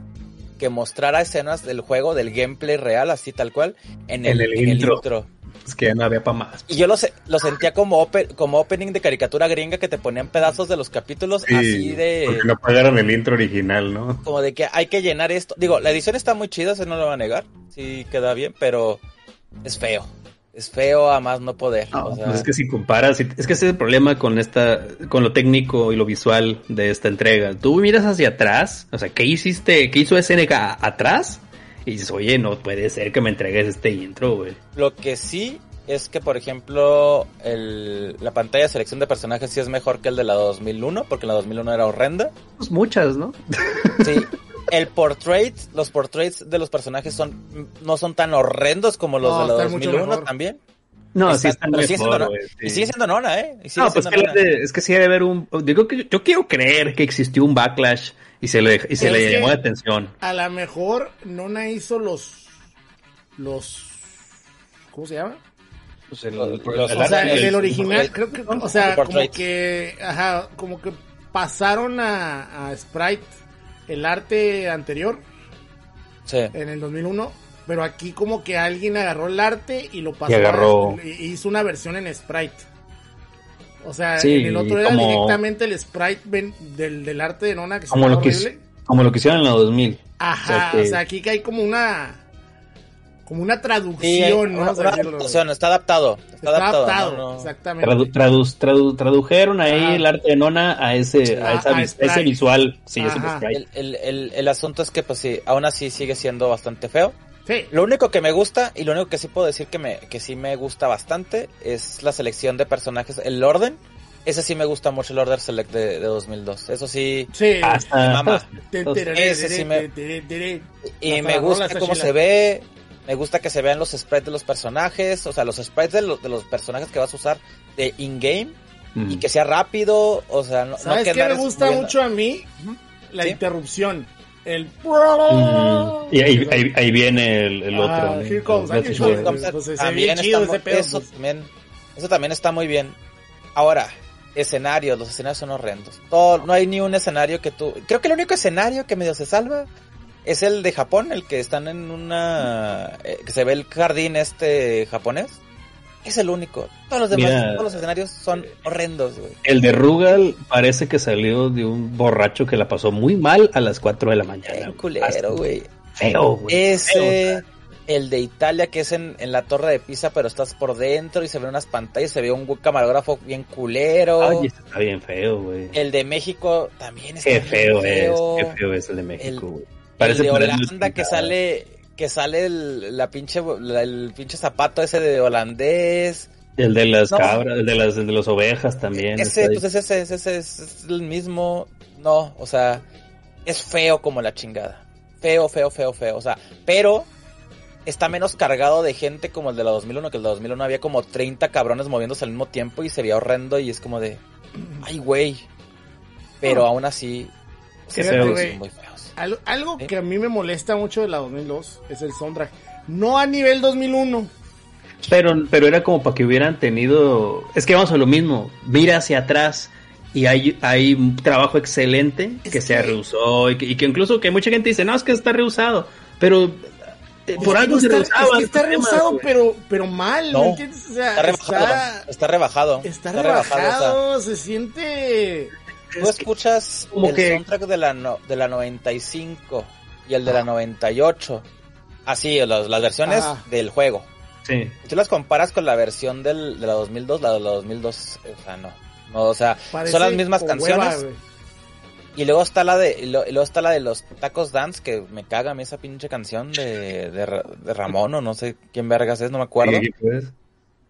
que mostrara escenas del juego, del gameplay real, así tal cual, en el, intro. Es que ya no había para más. Y yo lo, lo sentía como, como opening de caricatura gringa que te ponían pedazos de los capítulos así de... Porque no pagaron el intro original, ¿no? Como de que hay que llenar esto. Digo, la edición está muy chida, se no lo va a negar. Sí queda bien, pero es feo es feo a más no poder. Pues es que si comparas, es que ese es el problema con esta, con lo técnico y lo visual de esta entrega. Tú miras hacia atrás, o sea, ¿qué hiciste? ¿Qué hizo SNK atrás? Y dices, oye, no puede ser que me entregues este intro, güey. Lo que sí es que, por ejemplo, el, la pantalla de selección de personajes sí es mejor que el de la 2001, porque la 2001 era horrenda. Pues muchas, ¿no? Sí, <laughs> el portrait, los portraits de los personajes son no son tan horrendos como los de la 2001 también. No, sí están mejor, sigue siendo, Y sigue siendo Nona, ¿eh? no, pues que es que sí debe haber un... Digo que yo quiero creer que existió un backlash y se le, y se le llamó la atención. A lo mejor Nona hizo los... los ¿Cómo se llama? Pues el, o sea, el, original, creo que, o sea, como que, ajá, como que pasaron a, a Sprite el arte anterior Sí. en el 2001. Pero aquí como que alguien agarró el arte y lo pasó. Y agarró- a- hizo una versión en sprite. O sea, Sí, en el otro era como- directamente el sprite del, del arte de Nona que Como lo, que, como lo que hicieron en la 2000. Ajá, o sea que- o sea, aquí que hay como una como una Sí, traducción, ¿no? una, O sea, una adaptación, está adaptado. Está, Está adaptado. adaptado, no, no. exactamente. Tradu- tradu- tradu- tradujeron ahí Ajá. el arte de Nona a ese, a A- esa a ese visual. Sí, ese. El, el, el, el asunto es que, pues sí, aún así sigue siendo bastante feo. Sí. Lo único que me gusta y lo único que sí puedo decir que, me, que sí me gusta bastante es la selección de personajes, el orden. Ese sí me gusta mucho el Order Select de, de 2002. Eso sí. Sí. Hasta- tereré, ese sí me-. Y me gusta cómo se ve. Me gusta que se vean los sprites de los personajes. O sea, los sprites de, los- de los personajes que vas a usar de in-game. Mm. Y que sea rápido. O sea, no, no ¿Sabes que qué me gusta mucho a mí? La Sí. interrupción. El... Mm. Y ahí, ahí, ahí viene el, el Ah, otro. here comes, el- here también chido está ese pedo, eso pues. también, eso también está muy bien. Ahora, escenarios, los escenarios son horrendos. Todo, no hay ni un escenario que tú. Creo que el único escenario que medio se salva es el de Japón, el que están en una. eh, que se ve el jardín este japonés. Es el único. Todos los demás, Mira. todos los escenarios son horrendos, güey. El de Rugal parece que salió de un borracho que la pasó muy mal a las 4 de la mañana. Culero, güey. Feo, güey. Ese, el de Italia, que es en, en la torre de Pisa, pero estás por dentro y se ven unas pantallas, se ve un camarógrafo bien culero. Ay, ese está bien feo, güey. El de México también está Qué bien feo, feo. es. Qué feo es el de México, El- güey. el de Holanda que sale que sale el, la pinche la- el pinche zapato ese de holandés. El de las No. cabras, el de las el de las ovejas también. ese, pues ese, ese, ese es, es el mismo. No, o sea, es feo como la chingada. Feo, feo, feo, feo. O sea, pero está menos cargado de gente como el de la 2001, que el de la 2001 había como 30 cabrones moviéndose al mismo tiempo y se veía horrendo y es como de, ay, güey. Pero No. aún así, sí, feo, güey. muy feos. Al- algo Sí. que a mí me molesta mucho de la 2002 es el soundtrack. No a nivel 2001. Pero, pero era como para que hubieran tenido. Es que vamos a lo mismo. Mira hacia atrás y hay, hay un trabajo excelente Es que se que- reusó y que, y que incluso que mucha gente dice, no, es que está reusado. Pero eh, por algo se está, reusaba. es que está güey. pero, pero mal, No. ¿me entiendes? O sea, Está rebajado, está, está rebajado. está rebajado, se siente... Tú escuchas como el que- soundtrack de la, no- de la 95 y el de la 98. Así, las, las versiones Ajá. del juego. Sí. Tú las comparas con la versión del, de la 2002, la de la 2002, o sea, no. No, o sea, parece son las mismas canciones. hueva, y luego está la de y lo- y luego está la de los Tacos Dance, que me caga a mí esa pinche canción de, de, Ra- de Ramón o no sé quién vergas es, no me acuerdo. Sí, pues.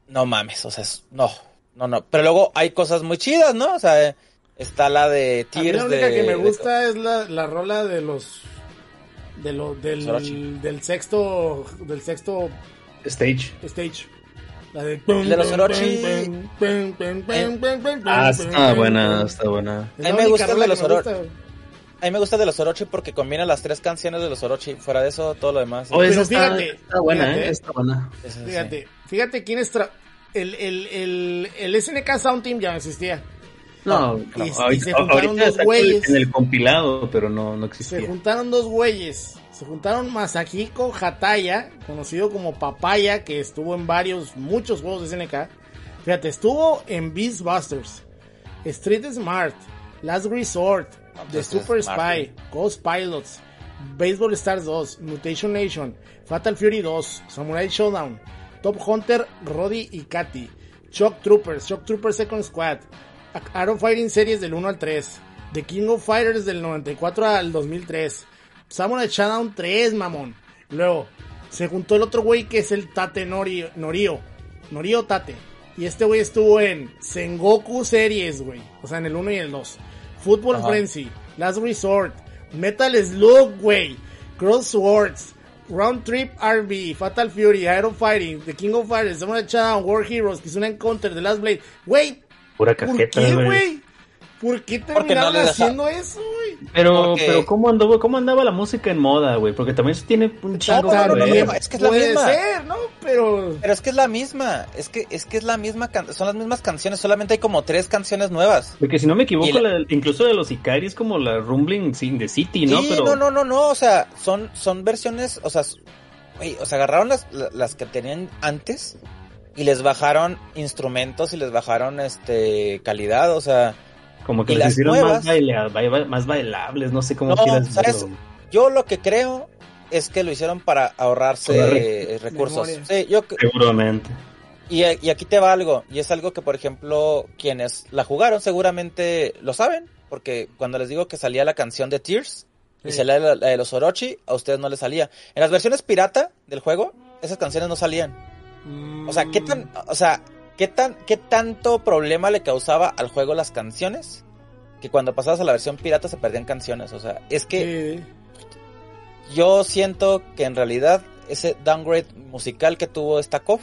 No mames, o sea, es- no, no, no. Pero luego hay cosas muy chidas, ¿no? O sea, está la de A mí Tears la única de- que me de- gusta es la, la rola de los... De lo, del, del sexto del sexto Stage. stage. La de... de los Orochi. Ah, está buena, está buena. A mí me gusta de los que me Oro- gusta, güey. A mí me gusta de los Orochi porque combina las tres canciones de los Orochi. Fuera de eso, todo lo demás. Oh, esa Pero está, fíjate, está buena, fíjate. ¿eh? Está buena. Fíjate, fíjate quién es... tra- El, el, el, el SNK Sound Team ya no existía. No, Y- no, y ahorita, se juntaron dos güeyes. en el compilado, pero no, no Se existía. juntaron dos güeyes. Se juntaron Masahiko Hataya, conocido como Papaya, que estuvo en varios, muchos juegos de SNK. Fíjate, estuvo en Beastbusters, Street Smart, Last Resort, The Super Smart, Spy, Ghost Pilots, Baseball Stars 2, Mutation Nation, Fatal Fury 2, Samurai Showdown, Top Hunter, Roddy y Katy, Shock Troopers, Shock Troopers Second Squad, Arrow Fighting Series del 1 al 3, The King of Fighters del 94 al 2003, Samurai Showdown 3, mamón. Luego, se juntó el otro güey que es el Tate Nori, Norio, Norio Tate. Y este güey estuvo en Sengoku Series, güey. O sea, en el 1 y el 2. Football Ajá. Frenzy, Last Resort, Metal Slug, güey. Crosswords, Round Trip RB, Fatal Fury, Aero Fighting, The King of Fighters, Samurai Showdown, War Heroes, Kizuna Encounter, The Last Blade. Güey, Pura ¿por cajeta, qué, güey. ¿Por qué no terminaron haciendo eso, güey? Pero, Porque- pero ¿cómo andaba, ¿cómo andaba la música en moda, güey? Porque también eso tiene un chingo no, no, es que es la Puede misma. ser, ¿no? Pero... Pero es que es la misma, es que es que es la misma, can- son las mismas canciones, solamente hay como tres canciones nuevas. Porque si no me equivoco, la- la- incluso de los Ikari es como la Rumbling Sin de City, ¿no? Sí, pero no, no, no, no, o sea, son, son versiones, o sea, güey, o sea, agarraron las, la- las que tenían antes y les bajaron instrumentos y les bajaron, este, calidad, o sea, como que las hicieron nuevas- más, baila- baila- más bailables, no sé cómo No, quieras ¿sabes? verlo. yo lo que creo es que lo hicieron para ahorrarse recursos. Sí, yo, Seguramente. y, y aquí te va algo, y es algo que, por ejemplo, quienes la jugaron seguramente lo saben, porque cuando les digo que salía la canción de Tears, y salía la, la de los Orochi, a ustedes no les salía. En las versiones pirata del juego, esas canciones no salían. O sea, ¿qué tan, o sea, qué tan, qué tanto problema le causaba al juego las canciones? Que cuando pasabas a la versión pirata se perdían canciones. O sea, es que Sí. yo siento que en realidad ese downgrade musical que tuvo esta COF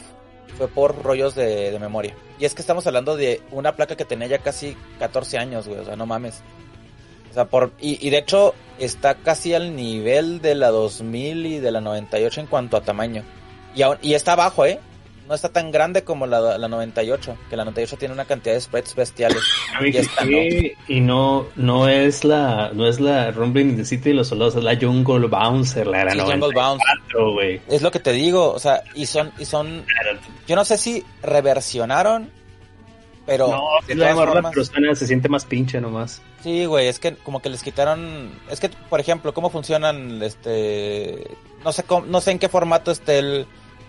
fue por rollos de, de memoria. Y es que estamos hablando de una placa que tenía ya casi 14 años, güey. O sea, no mames. O sea, por, y, y de hecho está casi al nivel de la 2000 y de la 98 en cuanto a tamaño. Y, aún- y está abajo, ¿eh? No está tan grande como la, la 98, que la 98 tiene una cantidad de sprites bestiales. Y esta ¿qué? Y no, no es la, no es la Rumbling in the City de los soldados, es la Jungle Bouncer, la era Sí, Jungle 94, güey. Es lo que te digo, o sea, y son, y son, yo no sé si reversionaron, pero No, de la todas rola, formas- pero suena, se siente más pinche nomás. Sí, güey, es que como que les quitaron, es que por ejemplo, cómo funcionan este no sé cómo, no sé en qué formato esté el,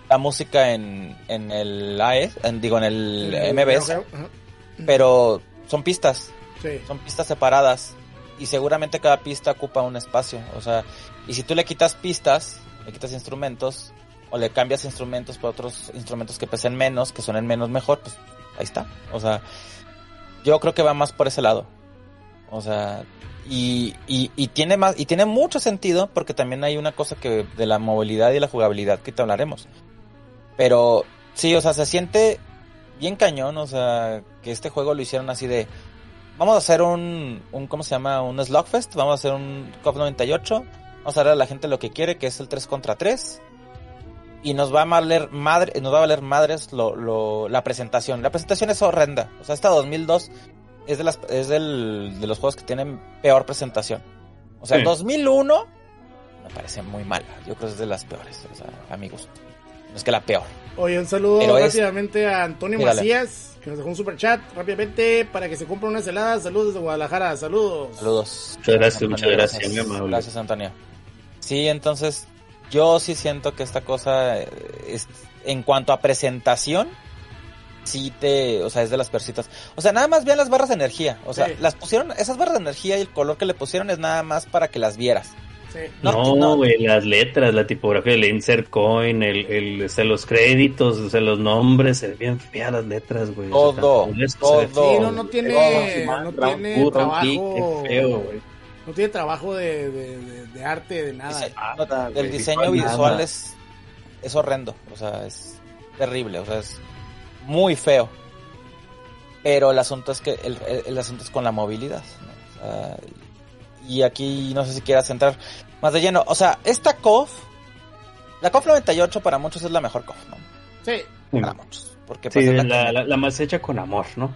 la música en en el AES, en, digo en el MBS, Ajá. pero son pistas, Sí. son pistas separadas y seguramente cada pista ocupa un espacio, o sea, y si tú le quitas pistas, le quitas instrumentos o le cambias instrumentos por otros instrumentos que pesen menos, que suenen menos mejor, pues ahí está. O sea, yo creo que va más por ese lado. O sea, y, y, y tiene más, y tiene mucho sentido porque también hay una cosa que de la movilidad y la jugabilidad que te hablaremos. Pero sí, o sea, se siente bien cañón, o sea, que este juego lo hicieron así de vamos a hacer un, un ¿cómo se llama? un Slugfest, vamos a hacer un COP 98, vamos a darle a la gente lo que quiere, que es el 3 contra 3. Y nos va a valer madre, nos va a valer madres lo, lo, la presentación. La presentación es horrenda. O sea, esta 2002 es de las es del, de los juegos que tienen peor presentación. O sea, Sí. 2001 me parece muy mala. Yo creo que es de las peores, o sea, a mi gusto. No es que la peor. Oye, un saludo Pero es- rápidamente a Antonio. Macías, que nos dejó un super chat rápidamente para que se compre unas heladas. Saludos desde Guadalajara, saludos. Saludos. Muchas gracias, Antonio, muchas gracias, muy amable. Gracias, Antonio. Sí, entonces yo sí siento que esta cosa eh, es, en cuanto a presentación sí te, o sea, es de las persitas. O sea, nada más vean las barras de energía, o sea, Sí. las pusieron esas barras de energía y el color que le pusieron es nada más para que las vieras. Sí. No, No, no. güey, las letras, la tipografía, el insert coin, el, el, o sea, los créditos, o sea, los nombres, se ven bien feas las letras, güey. O sea, Todo, todo. Sí, no, no tiene, Todo, no brown tiene trabajo, qué feo, güey. no tiene trabajo de, de, de- de arte, de nada. Dice- Nada, el diseño visual, nada. es, es horrendo, o sea, es terrible, o sea, es muy feo. Pero el asunto es que el, el- el asunto es con la movilidad. ¿no? O sea, y aquí no sé si quieras entrar más de lleno. O sea, esta COF, la COF 98 para muchos es la mejor COF, ¿no? Sí, Para muchos. Porque Sí, pues, es la la, que- la, la más hecha con amor, ¿no?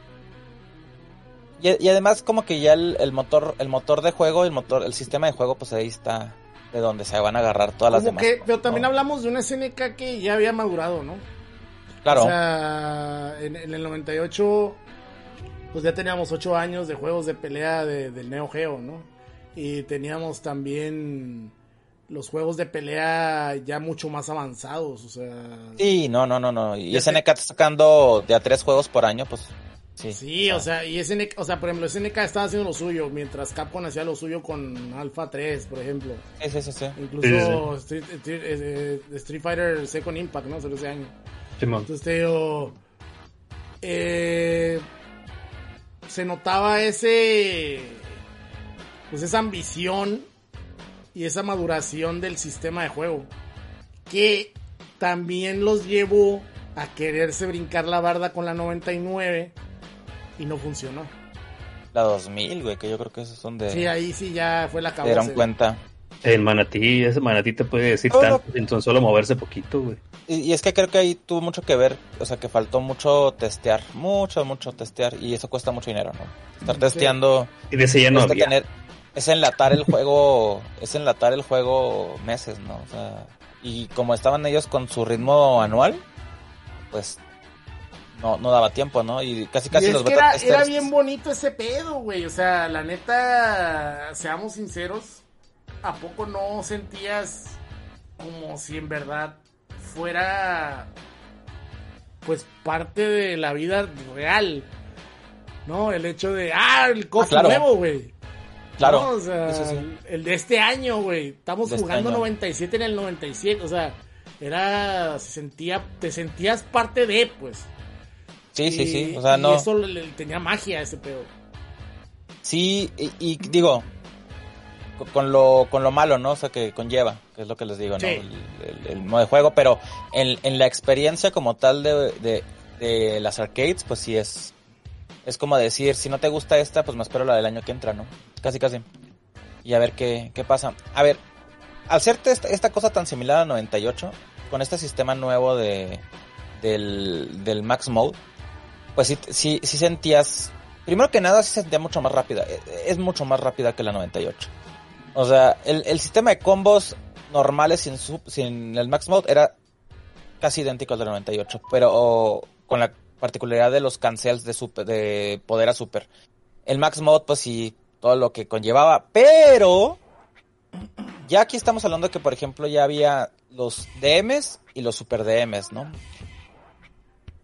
y, y además como que ya el, el motor, el motor de juego, el motor, el sistema de juego, pues ahí está de donde se van a agarrar todas las como demás. que, pero también ¿no? hablamos de una SNK que ya había madurado, ¿no? Claro. O sea, en, en el 98, pues ya teníamos 8 años de juegos de pelea de- del Neo Geo, ¿no? Y teníamos también los juegos de pelea ya mucho más avanzados, o sea... Sí, no, no, no, no. Y. SNK está sacando de a tres juegos por año, pues sí. Sí, o sea, y SNK, o sea, por ejemplo, SNK estaba haciendo lo suyo, mientras Capcom hacía lo suyo con Alpha 3, por ejemplo. Sí, sí, sí, sí. Incluso Street, Street- eh, eh, Street Fighter Second Impact, ¿no? Salió ese año. Simón. Entonces te digo, eh, se notaba ese, pues esa ambición y esa maduración del sistema de juego que también los llevó a quererse brincar la barda con la 99 y no funcionó. la 2000, güey, que yo creo que esos son de... Sí, ahí sí ya fue la se cabeza. dieron cuenta. El manatí, ese manatí te puede decir No, tanto tan solo moverse poquito, güey. Y, y es que creo que ahí tuvo mucho que ver, o sea, que faltó mucho testear, mucho, mucho testear, y eso cuesta mucho dinero, ¿no? Estar Sí. testeando, Y de ese ya no es, que había. tener, es enlatar el juego, es enlatar el juego meses, ¿no? O sea, y como estaban ellos con su ritmo anual, pues no, no daba tiempo, ¿no? Y casi Y casi es los que era, bien bonito ese pedo, güey. O sea, la neta, seamos sinceros, ¿a poco no sentías como si en verdad fuera, pues, parte de la vida real? ¿No? El hecho de, ah, el cofre claro. nuevo, güey. Claro. ¿No? O sea, Sí, sí, sí. el de este año, güey. Estamos De este jugando año. 97 en el 97, o sea, era, se sentía, te sentías parte de, pues. Sí, sí, Y- sí. O sea, y no. eso le, le tenía magia ese pedo. Sí, y, y digo, co- con lo, con lo malo, ¿no? O sea, que conlleva, que es lo que les digo, ¿no? Sí. El, el- el modo de juego, pero en, en la experiencia como tal de, de, de las arcades, pues sí es, es como decir, si no te gusta esta, pues me espero la del año que entra, ¿no? Casi, casi. Y a ver qué, qué pasa. A ver, al ser esta, cosa tan similar a 98, con este sistema nuevo de, del, del Max Mode, pues sí, sí, sí sentías Primero que nada, sí se sentía mucho más rápida. Eh, Es mucho más rápida que la 98. O sea, el, el sistema de combos normales sin, sin el Max Mode era casi idéntico al de la 98. Pero con la particularidad de los cancels de, super, de poder a super. El Max Mode, pues sí, todo lo que conllevaba. Pero ya aquí estamos hablando de que, por ejemplo, ya había los DMs y los super DMs, ¿no?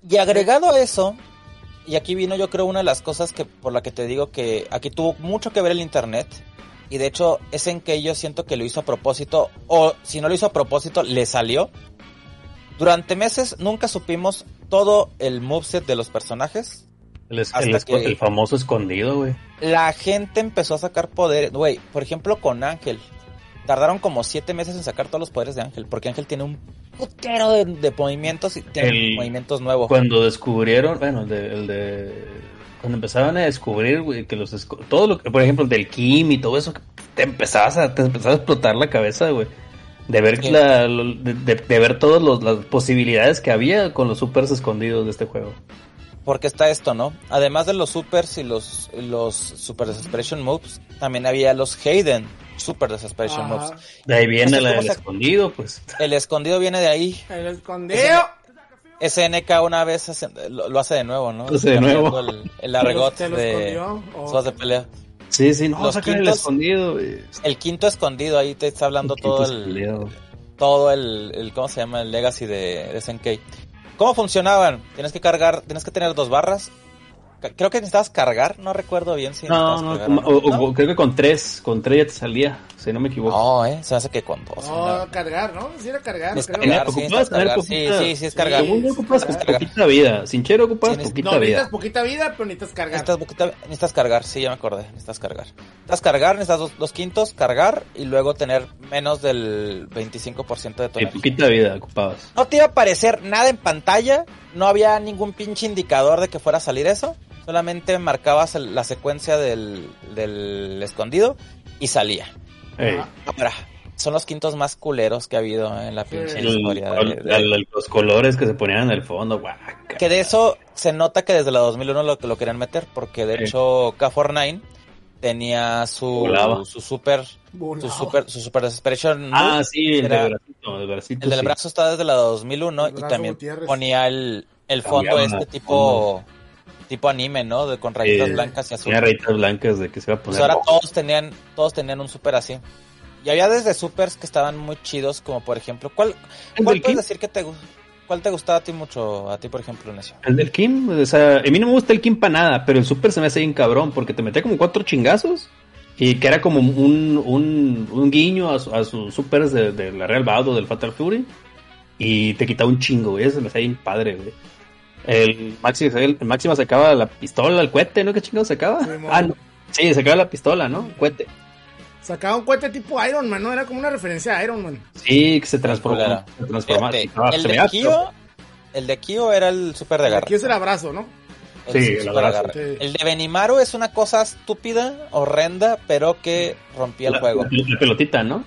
Y agregado a eso, y aquí vino yo creo una de las cosas que por la que te digo que aquí tuvo mucho que ver el internet. Y de hecho es en que yo siento que lo hizo a propósito, o si no lo hizo a propósito, le salió. Durante meses nunca supimos todo el moveset de los personajes. El, es- Hasta el esco- que- el famoso escondido, güey. La gente empezó a sacar poder. Güey, por ejemplo con Ángel. Tardaron como siete meses en sacar todos los poderes de Ángel, porque Ángel tiene un putero de, de movimientos y tiene El- movimientos nuevos. Cuando descubrieron, bueno, el de, el de- cuando empezaban a descubrir, güey, que los todo lo que, por ejemplo, el del Kim y todo eso, te empezabas a, te empezaba a explotar la cabeza, güey. De ver Sí. la, de, de- de ver todas los- las posibilidades que había con los supers escondidos de este juego. Porque está esto, ¿no? Además de los supers y los, los super desesperation moves, también había los Hayden super desesperation Ajá. moves. De ahí viene la se- escondido, pues. El escondido viene de ahí. El escondido. SNK una vez hace- lo, lo hace de nuevo, ¿no? Lo hace de nuevo. El, el argot ¿Te lo de escondió? O- juegos de pelea. Sí, sí, no, Los sacan el escondido. El quinto escondido, ahí te está hablando todo Quinto el, escondido. todo el, el- ¿cómo se llama? El legacy de, de SNK. ¿Cómo funcionaban? Tienes que cargar, tienes que tener dos barras. Creo que necesitabas cargar, no recuerdo bien si No, necesitabas no, cargar como- o- ¿no? o- creo que con tres, con tres ya te salía, si no me equivoco. No, eh, se hace que con dos. No, ¿no? cargar, ¿no? Sí era cargar, Es creo. cargar, Ocupas sí, cargar. Sí, poquita- sí, sí, es cargar. Según yo ocupas Sí, es cargar. poquita vida. Sin chero ocupas Sí, poquita No, vida. necesitas poquita vida, pero necesitas cargar. Necesitas, poquita- necesitas cargar, sí, ya me acordé, necesitas cargar. Necesitas cargar, necesitas dos, dos quintos, cargar y luego tener menos del 25% de tu Sí, energía. poquita vida ocupabas. No te iba a aparecer nada en pantalla, no había ningún pinche indicador de que fuera a salir eso, solamente marcabas el- la secuencia del, del escondido y salía. Ahora, son los quintos más culeros que ha habido en la pinche el- historia. de- el- de- el- los colores que se ponían en el fondo, guaca. que de eso se nota que desde la 2001 lo, lo querían meter, porque de Sí. hecho K49 tenía su, su super su super su super desesperation Ah, sí, el Era- del bracito, el bracito. el del sí. brazo está desde la 2001 El y también Gutiérrez. ponía el, el fondo Cambiaba este tipo tipo anime, ¿no? De con rayitas Sí. blancas y Tenía azules. rayitas blancas de que se iba a Pues poner. ahora todos tenían todos tenían un super así. Y había desde supers que estaban muy chidos, como por ejemplo, ¿cuál, ¿El cuál puedes decir que te gu- cuál te gustaba a ti mucho, a ti por ejemplo, Necio? El del Kim, o sea, a mí no me gusta el Kim para nada, pero el Super se me hace bien cabrón porque te metía como cuatro chingazos y que era como un, un, un guiño a, su- a sus supers de, de la Real Bout o del Fatal Fury y te quitaba un chingo, güey, eso se me hacía bien padre, güey. El Maxi, el Máxima sacaba la pistola, el cohete, ¿no? ¿Qué chingo sacaba? Ah, no. Sí, sacaba la pistola, ¿no? Cohete. Sacaba un cohete tipo Iron Man, ¿no? Era como una referencia a Iron Man. Sí, que se transformó. Culera. Se transformaba. Fíjate, Ah, el se de Kyo, el de Kyo era el super de garra. Aquí es el abrazo, ¿no? El Sí, el abrazo. Sí. El de Benimaru es una cosa estúpida, horrenda, pero que rompía el juego. la- la pelotita, ¿no?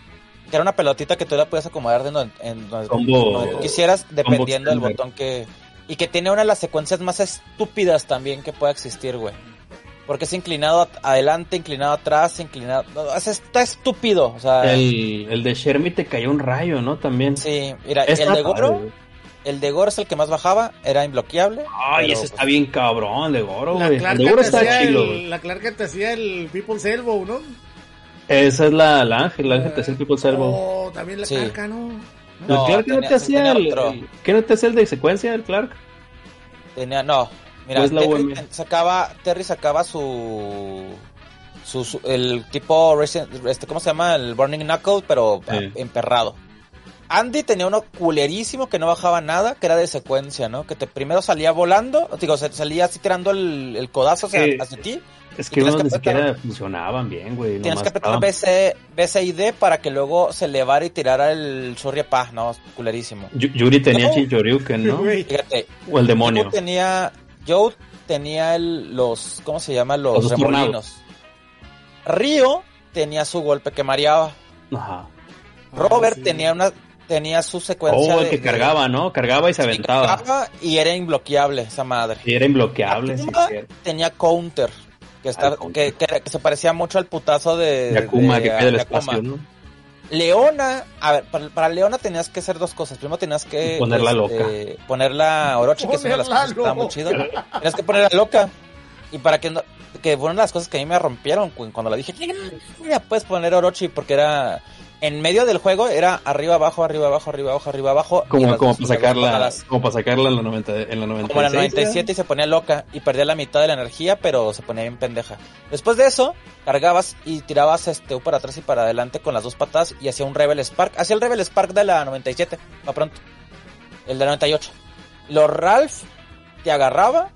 Que era una pelotita que tú la podías acomodar de donde, en donde- Combo- donde tú quisieras, dependiendo del botón que... Y que tiene una de las secuencias más estúpidas también que pueda existir, güey. Porque es inclinado adelante, inclinado atrás, inclinado... no, es- está estúpido, o sea... El, el de Shermie te cayó un rayo, ¿no? También. Sí, mira, Está el de Goro, padre. el de Goro es el que más bajaba, era imbloqueable. Ay, pero, ese pues, está bien cabrón, de Goro, La güey. El Clark de que Goro te está hacía chido, el, güey. la Clark que te hacía el People's Elbow, ¿no? Esa es la, la Ángel, la Ángel te hacía el People Servo. Oh, también la Sí. Clark, ¿no? No, el Clark que no tenía- te hacía tenía el, el- ¿Qué no te hacía el de secuencia, el Clark? Tenía, no. Mira, Pues la Terry UM. sacaba, Terry sacaba su, su, su- el tipo Resident- este, ¿cómo se llama? El Burning Knuckle, pero Sí. emperrado. Andy tenía uno culerísimo que no bajaba nada, que era de secuencia, ¿no? Que te primero salía volando, digo, se- salía así tirando el, el codazo hacia, ti. Es Y que unos que ni apretar- siquiera funcionaban bien, güey. Tienes que apretar BC, BC y D para que luego se elevara y tirara el Surya ¿no? Culerísimo. Yu- Yuri tenía No. ¿no? Fíjate, O el demonio. Tenía, Joe tenía el, los, ¿cómo se llama? Los, Los remolinos. Río tenía su golpe que mareaba. Ajá. Robert Ah, sí. tenía una, tenía su secuencia Oh, el de- que de- cargaba, ¿no? Cargaba y se aventaba. cargaba y era imbloqueable esa madre. Y era imbloqueable, sí, tenía counter. Que, está, Ah, counter. que, que- que se parecía mucho al putazo de, Yakuma, de- que cae del espacio, ¿no? Leona, a ver, para, para Leona tenías que hacer dos cosas. Primero tenías que Ponerla este, ponerla Orochi, que es una de las cosas que estaba muy loca. chido. Tenías que ponerla loca. Y para que no, que fue una de las cosas que a mí me rompieron cu- cuando la dije, ya puedes poner Orochi porque era en medio del juego era arriba abajo, arriba abajo, arriba abajo, arriba abajo. Como, como para sacarla, como para sacarla en la 90, en la 96. Como la 97 y se ponía loca y perdía la mitad de la energía, pero se ponía bien pendeja. Después de eso, cargabas y tirabas este U para atrás y para adelante con las dos patas y hacía un Rebel Spark. Hacía el Rebel Spark de la 97, va pronto. El de la 98. Los Ralph te agarraba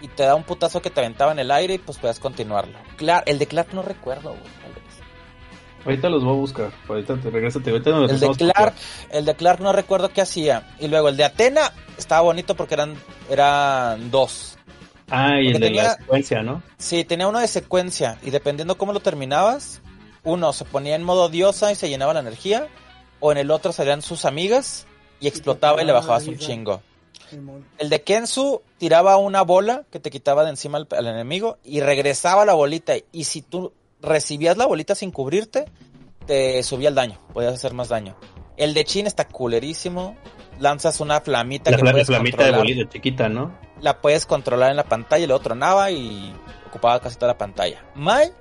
y te da un putazo que te aventaba en el aire y pues podías continuarlo. Clark, el de Clark no recuerdo, güey. Ahorita los voy a buscar. Ahorita te regrésate. Ahorita nos El de Clark, el de Clark no recuerdo qué hacía. Y luego el de Atena estaba bonito porque eran, eran dos. Ah, y el de la secuencia, ¿no? Sí, tenía uno de secuencia y dependiendo cómo lo terminabas, uno se ponía en modo diosa y se llenaba la energía, o en el otro salían sus amigas y explotaba y le bajabas un chingo. El de Kensu tiraba una bola que te quitaba de encima al, al enemigo y regresaba la bolita y si tú recibías la bolita sin cubrirte, te subía el daño, podías hacer más daño. El de Chin está culerísimo, lanzas una flamita La, que puedes flamita de controlar bolita chiquita, ¿no? la puedes controlar en la pantalla luego tronaba y ocupaba casi toda la pantalla. Mai,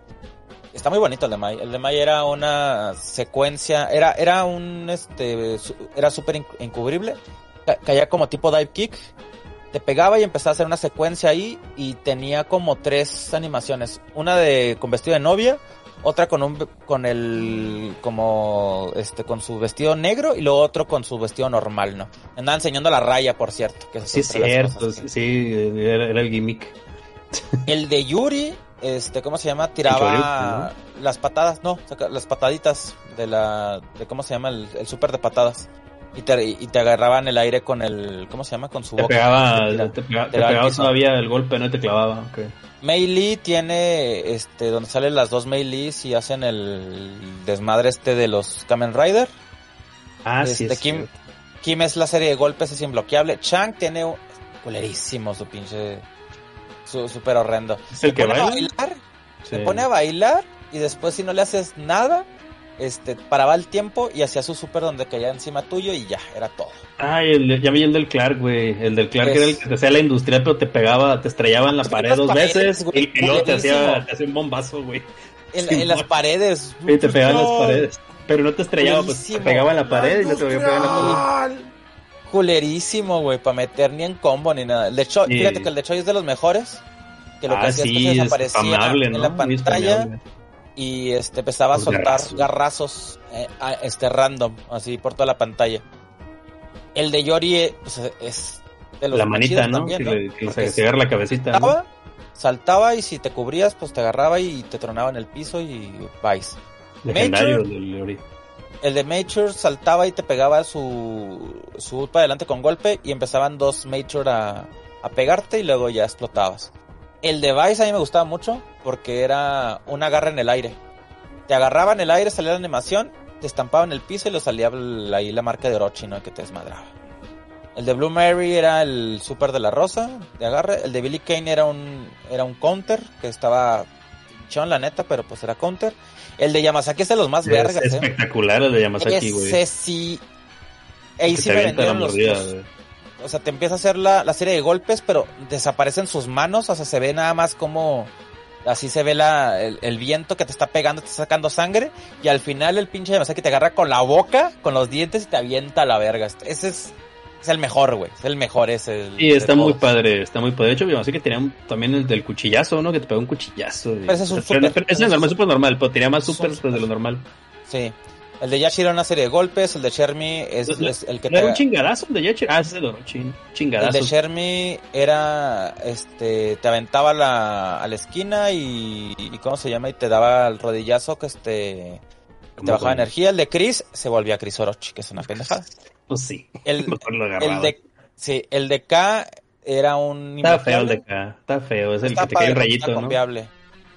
está muy bonito el de Mai. El de Mai era una secuencia, era, era un, este, era súper. Ca- Caía como tipo dive kick. Te pegaba y empezaba a hacer una secuencia ahí y tenía como tres animaciones. Una de con vestido de novia, otra con un con el como este con su vestido negro y luego otro con su vestido normal, ¿no? Andaba enseñando la raya, por cierto, que Sí, es cierto. que- Sí, era, era el gimmick. <laughs> el de Yuri, este, ¿cómo se llama? Tiraba las patadas, no, las pataditas de la, de cómo se llama el, el super de patadas. Y te, y te agarraban el aire con el, ¿cómo se llama? Con su Te boca. pegaba, te pegaba, te tiraba al pegaba todavía el golpe, no te clavaba. ok. Mei Lee tiene, este, donde salen las dos Mei Lees y hacen el desmadre este de los Kamen Rider. Ah, sí. Este, es Kim, cierto. Kim es la serie de golpes, es imbloqueable. Chang tiene un, culerísimo su pinche, su, super horrendo. ¿Es el que pone a baila? bailar Sí. se pone a bailar y después si no le haces nada, este, paraba el tiempo y hacía su super donde caía encima tuyo y ya, era todo. Ay, el, ya vi el del Clark, güey. El del Clark era el que te hacía la industrial, pero te pegaba, te estrellaba en la Sí, pared dos paredes, veces güey, y, y luego te hacía, te hacía un bombazo, güey. En, Sí, en las paredes. Y te pegaba en las paredes. Pero no te estrellaba, pues te pegaba en la pared y no te volvía a pegar en la pared. Culerísimo, güey, para meter ni en combo ni nada. El de Choi, Sí. fíjate que el de Choi es de los mejores. Que lo que Ah, hacía es que sí, se desaparecía en ¿no? la pantalla. Y este empezaba a Los soltar garrazos. garrazos, eh, a- este random, así por toda la pantalla. El de Yori eh, pues, es de los La manita, ¿no? también, que le, que se, se agarra la cabecita. ¿no? saltaba, saltaba y si te cubrías, pues te agarraba y te tronaba en el piso y vais. Legendario del. El de Mature saltaba y te pegaba su, su para adelante con golpe y empezaban dos Mature a, a pegarte y luego ya explotabas. El device a mí me gustaba mucho porque era un agarre en el aire. Te agarraba en el aire, salía la animación, te estampaba en el piso y lo salía ahí la marca de Orochi, ¿no? Que te desmadraba. El de Blue Mary era el super de la rosa, de agarre. El de Billy Kane era un, era un counter, que estaba pinchón, la neta, pero pues era counter. El de Yamazaki es de los más Es vergas, ¿eh? espectacular el de Yamazaki, güey. Ese sí. Ahí sí me vendieron los. O sea, te empieza a hacer la, la serie de golpes, pero desaparecen sus manos. O sea, se ve nada más como. Así se ve la, el, el viento que te está pegando, te está sacando sangre. Y al final el pinche Yamazaki te agarra con la boca, con los dientes y te avienta a la verga. Ese es, es el mejor, güey. Es el mejor ese. de está muy padre, está muy padre. De hecho, Yamazaki tenía también el del cuchillazo, ¿no? Que te pegó un cuchillazo. Pero ese es un Pero- super. pero Ese es normal, súper normal, pero tenía más un super pues, de lo normal. Sí. El de Yashiro era una serie de golpes. El de Shermie es, es el que ¿No era te. un chingadazo el de Yachi? Ah, ese es el Orochi. El Chingadazo. de Shermie era, este, te aventaba la, a la esquina y, y ¿cómo se llama? Y te daba el rodillazo que este, te bajaba con- energía. El de Chris se volvía Chris Orochi, que es una pendejada. <laughs> Pues sí. El, <laughs> el de, sí, el de K era un Está feo el de acá. Está feo. Es el Está que te cae padre, rayito, está ¿no? confiable.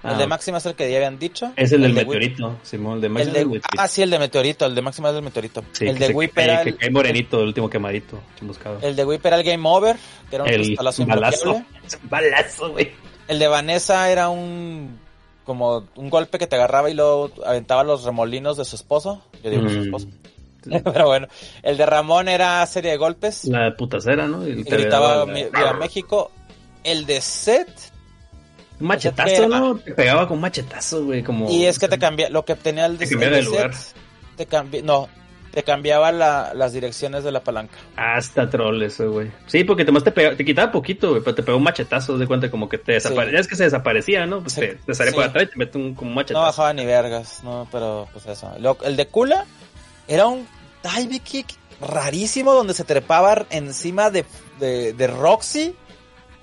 Ah, el de Máxima es el que ya habían dicho. Es el del de Whip- meteorito, Simón. El de El de, es el meteorito. ah, sí, el de Meteorito. El de Máxima es del Meteorito. Sí, el que de Whip era Que el, cae morenito, el último quemadito. Buscado. el de Whip era el Game Over, que era un El balazo. un <laughs> balazo, güey. El de Vanessa era un como un golpe que te agarraba y luego aventaba los remolinos de su esposo. Yo digo de su Mm. esposo. <laughs> Pero bueno, el de Ramón era serie de golpes. La putacera, ¿no? El y que gritaba daba la- "Mi- Viva México. El de Seth. Un machetazo, O sea, que- ¿no? Te pegaba con machetazo, güey. Como... Y es que te cambia, lo que tenía el Te cambiaba el de lugar. Te cambia, no, te cambiaba la- las direcciones de la palanca. Hasta troll eso, güey. Sí, porque te, más te, pega- te quitaba poquito, güey, pero te pegó un machetazo, de cuenta como que te desaparecía. Es que se desaparecía, ¿no? Pues Sí. te, te salía Sí. por atrás y te mete un, como un No machetazo. bajaba ni vergas, no, pero pues eso. Lo- el de Kula era un dive kick rarísimo donde se trepaba encima de, de, de Roxy,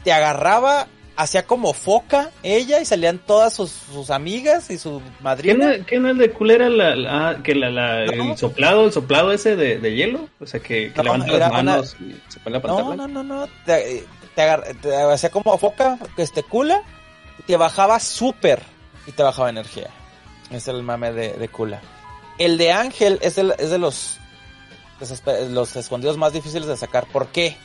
te agarraba, hacía como foca ella y salían todas sus, sus amigas y su ¿Qué madrina. no, qué no es de culera la, la- que la, la- No. el soplado, el soplado ese de, de hielo? O sea, que, que No, levanta las una- manos y se pone la No, pantalla. no, no, no, te, te, agar- te hacía como foca, este Kula, te bajaba súper y te bajaba energía. Es el mame de, de Kula. El de Ángel es de, es de los los escondidos más difíciles de sacar. ¿Por qué?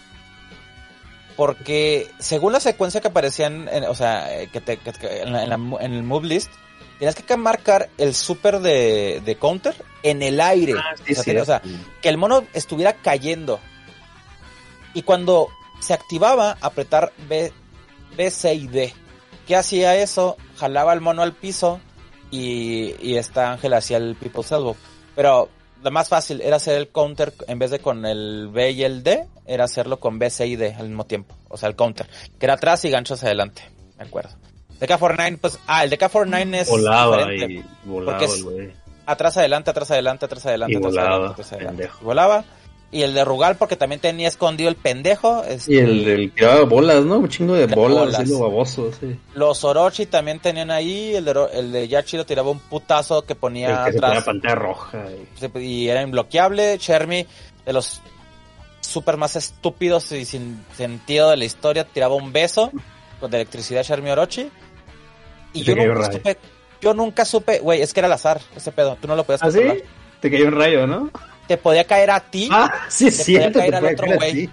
Porque según la secuencia que aparecían, en- o sea, eh, que te, que- que en, la- en la- en el move list, tienes que marcar el super de, de counter en el aire. Ah, sí, sea, o sea, que el mono estuviera cayendo. Y cuando se activaba, apretar B, B, C y D. ¿Qué hacía eso? Jalaba al mono al piso y, y esta Ángel hacía el People's Elbow. Pero lo más fácil era hacer el counter en vez de con el B y el D, era hacerlo con B, C y D al mismo tiempo. O sea, el counter. Que era atrás y gancho hacia adelante. Me acuerdo. DK49, pues, ah, el DK49 es volaba y volaba, Porque es-. Atrás, adelante, atrás, adelante, atrás, adelante, Y atrás, volaba, adelante, atrás, adelante. volaba. Y el de Rugal porque también tenía escondido el pendejo. este, Y el del tiraba bolas, ¿no? Un chingo de De bolas, bolas. así lo baboso, sí. Los Orochi también tenían ahí. El de, el de Yachiro tiraba un putazo que ponía El que se ponía atrás. pantalla roja. y- era imbloqueable. Chermi, de los super más estúpidos y sin sentido de la historia, tiraba un beso con electricidad Chermi Orochi. Y yo nunca supe, yo nunca supe, güey, es que era al azar ese pedo. Tú no lo podías ¿Ah, sí? controlar. Te cayó un rayo, ¿no? Te podía caer a ti. Ah, sí, Te cierto. podía caer al otro güey.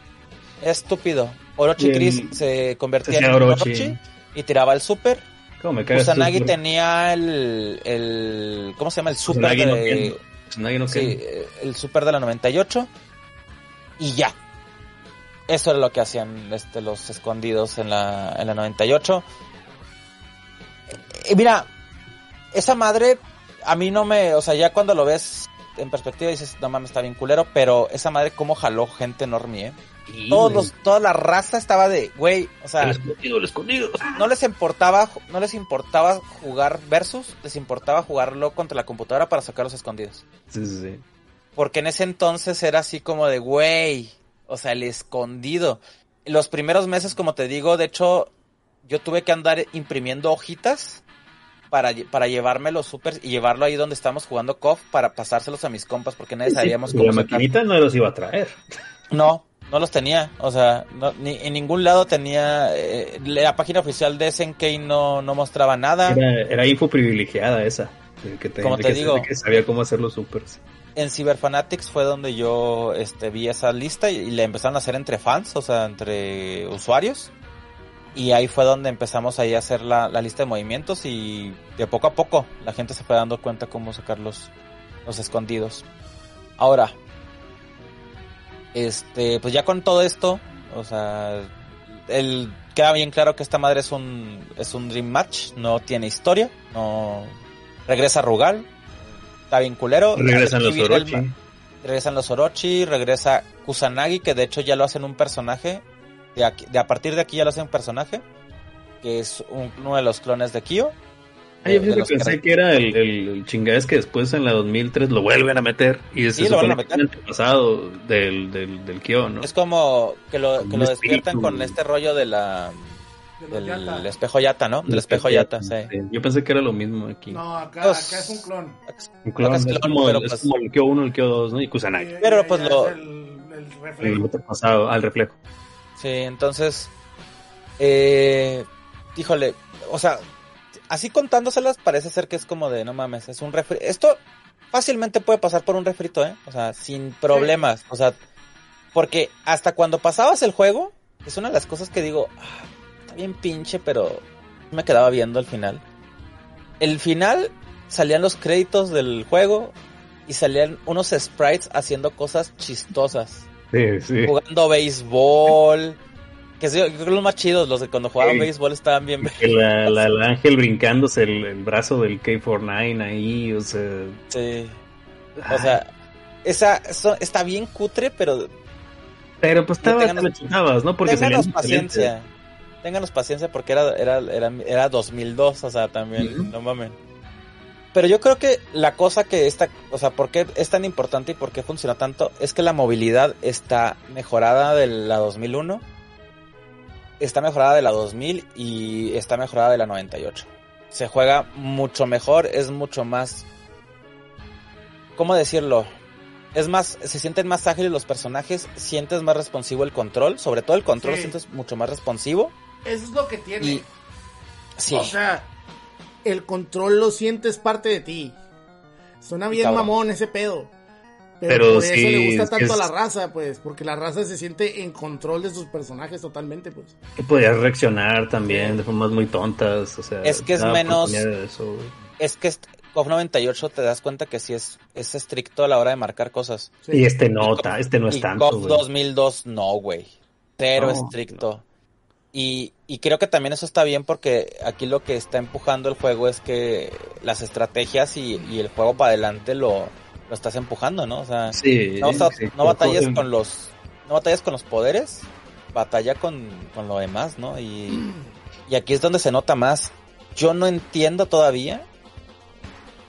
Estúpido. Orochi Chris se convertía en Orochi. Orochi. y tiraba el super. ¿Cómo me? Kusanagi tú, tenía el, el. ¿Cómo se llama? El super Kusanagi no de. Kusanagi no sí, el super de la 98. Y ya. Eso era lo que hacían este, los escondidos en la, en la 98. Y mira, esa madre, a mí no me. O sea, ya cuando lo ves en perspectiva dices, no mames, está bien culero. Pero esa madre, cómo jaló gente enorme, ¿eh? Sí, Todos los, toda la raza estaba de, güey, o sea, El escondido, el escondido. no les importaba, no les importaba jugar versus, les importaba jugarlo contra la computadora para sacar los escondidos. Sí, sí, sí. Porque en ese entonces era así como de, güey, o sea, el escondido. Los primeros meses, como te digo, de hecho, yo tuve que andar imprimiendo hojitas para, para llevarme los supers y llevarlo ahí donde estamos jugando KOF para pasárselos a mis compas porque nadie sabíamos sí, cómo La maquinita no los iba a traer. No, no los tenía, o sea, no, ni, en ningún lado tenía, eh, la página oficial de SNK no, no mostraba nada. Era, era info privilegiada esa. Que te, Como te que, digo. que sabía cómo hacer los supers. En Cyberfanatics fue donde yo este, vi esa lista y, y le empezaron a hacer entre fans, o sea, entre usuarios. Y ahí fue donde empezamos ahí a hacer la, la lista de movimientos y de poco a poco la gente se fue dando cuenta cómo sacar los, los escondidos. Ahora, este, pues ya con todo esto, o sea, el, queda bien claro que esta madre es un, es un Dream Match, no tiene historia, no regresa Rugal, está bien culero. Regresan los Orochi. regresan los Orochi, regresa Kusanagi, que de hecho ya lo hacen un personaje, de, aquí- de a partir de aquí ya lo hacen un personaje, que es un- uno de los clones de Kyo. Ah, yo pensé que- era el, el, el chingadez que después en la 2003 lo vuelven a meter. Y Sí, se lo a es el antepasado del, del, del Kyo, ¿no? Es como que lo, que lo despiertan con este rollo de la De los Yata. del espejo yata, ¿no? Del espejo yata, sí. Yo pensé que era lo mismo aquí. No, acá, Pues- acá es un clon. Un clon, es es, clon, como, pero es pues- como el Kyo 1, el Kyo 2, ¿no? Y Kusanagi. Eh, Pero, ya- pues, lo- es el, el El reflejo. antepasado, al reflejo. Sí, entonces, eh, híjole, o sea, así contándoselas parece ser que es como de, no mames, es un refri. Esto fácilmente puede pasar por un refrito, ¿eh? O sea, sin problemas. O sea, porque hasta cuando pasabas el juego, es una de las cosas que digo, "Ah, está bien pinche, pero me quedaba viendo el final. El final salían los créditos del juego y salían unos sprites haciendo cosas chistosas Sí, sí. jugando béisbol. Que sí, yo creo que los más chidos, los de cuando jugaban Sí. béisbol estaban bien. La, la- el ángel brincándose el, el brazo del K49 ahí, o sea. Sí. O sea, esa, eso está bien cutre, pero Pero pues estaba, te chutabas, ¿no? Porque ténganos paciencia. Ténganos paciencia porque era, era, era, era 2002, o sea, también, no mames. Pero yo creo que la cosa que esta, o sea, por qué es tan importante y por qué funciona tanto, es que la movilidad está mejorada de la 2001, está mejorada de la 2000 y está mejorada de la 98. Se juega mucho mejor, es mucho más... ¿Cómo decirlo? Es más, se sienten más ágiles los personajes, sientes más responsivo el control, sobre todo el control Sí. sientes mucho más responsivo. Eso es lo que tiene. Y sí, O sea, el control lo sientes parte de ti. Suena bien Cabrón. mamón ese pedo. Pero, Pero por sí, eso le gusta es tanto a la raza, pues, porque la raza se siente en control de sus personajes totalmente, pues. Que podías reaccionar también de formas muy tontas, o sea. Es que es menos- eso, güey. es que KOF 98 te das cuenta que sí es, es estricto a la hora de marcar cosas. Sí. Y este no, ta- este no es y tanto, KOF güey. 2002 no, güey. Cero No, estricto. Y, y creo que también eso está bien porque aquí lo que está empujando el juego es que las estrategias y, y el juego para adelante lo, lo estás empujando, ¿no? O sea, Sí, no, sí, no batallas con los no batallas con los poderes, batalla con, con lo demás, ¿no? Y, y aquí es donde se nota más. Yo no entiendo todavía,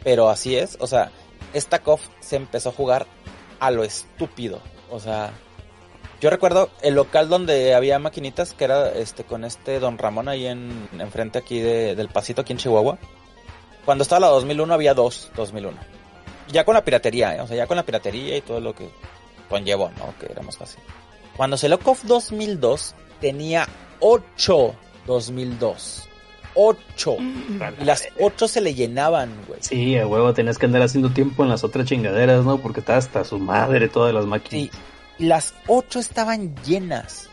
pero así es. O sea, esta KOF se empezó a jugar a lo estúpido. O sea, yo recuerdo el local donde había maquinitas que era este con este Don Ramón ahí en enfrente aquí de- del pasito aquí en Chihuahua. Cuando estaba la 2001 había dos 2001. Ya con la piratería, ¿eh? o sea, ya con la piratería y todo lo que conllevó, ¿no? Que era más fácil. Cuando salió KOF 2002 tenía 8 2002. 8. Y las 8 se le llenaban, güey. Sí, a huevo, tenías que andar haciendo tiempo en las otras chingaderas, ¿no? Porque estaba hasta su madre todas las Sí, máquinas. Las ocho estaban llenas.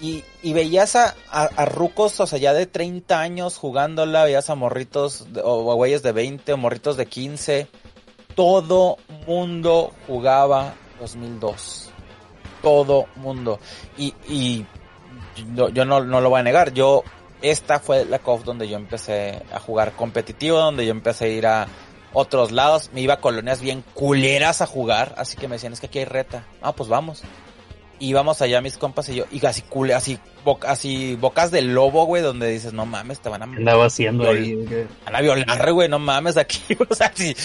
Y, y veías a, a, a rucos, o sea, ya de 30 años jugándola, veías a morritos de- o a güeyes de 20 o morritos de 15. Todo mundo jugaba 2002. Todo mundo. Y, y yo, yo no, no lo voy a negar. Yo, esta fue la COF donde yo empecé a jugar competitivo, donde yo empecé a ir a otros lados. Me iba a colonias bien culeras a jugar. Así que me decían, es que aquí hay reta. Ah, pues vamos. Íbamos allá mis compas y yo, y así cule, así, bo- así bocas de lobo, güey, donde dices, no mames, te van a, ¿Qué andaba haciendo Lol. ahí? ¿Qué? van a violar, güey, no mames aquí, <laughs> o sea, sí.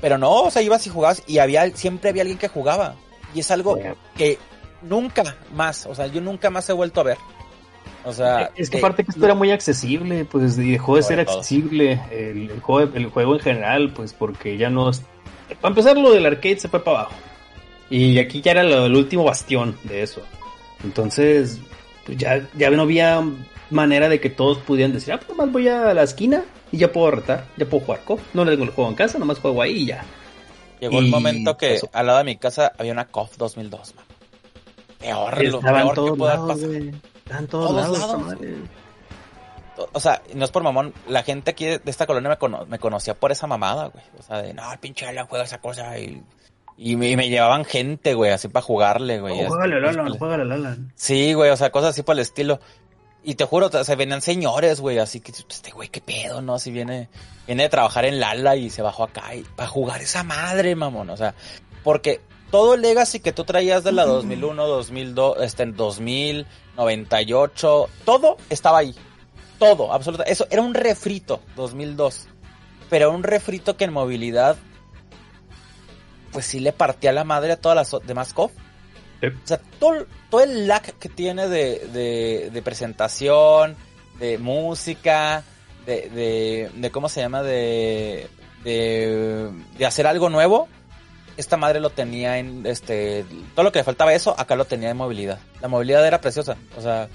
Pero no, o sea, ibas y jugabas y había, siempre había alguien que jugaba. Y es algo Bueno. que nunca más, o sea, yo nunca más he vuelto a ver. O sea, Es que aparte que esto era muy accesible, pues y dejó de ser accesible el, el juego, el juego en general, pues porque ya no... Para empezar, lo del arcade se fue para abajo. Y aquí ya era lo- el último bastión de eso. Entonces, pues ya, ya no había manera de que todos pudieran decir, ah, pues nomás voy a la esquina y ya puedo retar, ya puedo jugar COF. No tengo el juego en casa, nomás juego ahí y ya. Llegó el momento que pasó. al lado de mi casa había una KOF 2002, man. Peor, lo peor que lados, pasar. güey. En todos, Todos lados. lados, madre. O sea, no es por mamón, la gente aquí de esta colonia me, cono- me conocía por esa mamada, güey. O sea, de, no, el pinche Alan juega esa cosa y... Y me, y me llevaban gente, güey, así para jugarle, güey. Oh, Así, juégale al pues, Alan, pues, juégale al Alan. Sí, güey, o sea, cosas así por el estilo. Y te juro, o se venían señores, güey, así que, este güey, qué pedo, ¿no? Si viene, viene de trabajar en Lala y se bajó acá y para jugar esa madre, mamón, o sea, porque todo el legacy que tú traías de la 2001, 2002, este, 2000, 98, todo estaba ahí. Todo, absolutamente. Eso era un refrito, 2002. Pero un refrito que en movilidad, pues sí le partía la madre a todas las demás COF. O sea, todo, todo el lag que tiene de, de, de presentación, de música, de, de, de ¿cómo se llama? De, de, de hacer algo nuevo. Esta madre lo tenía en, este, todo lo que le faltaba eso, acá lo tenía en movilidad. La movilidad era preciosa, o sea,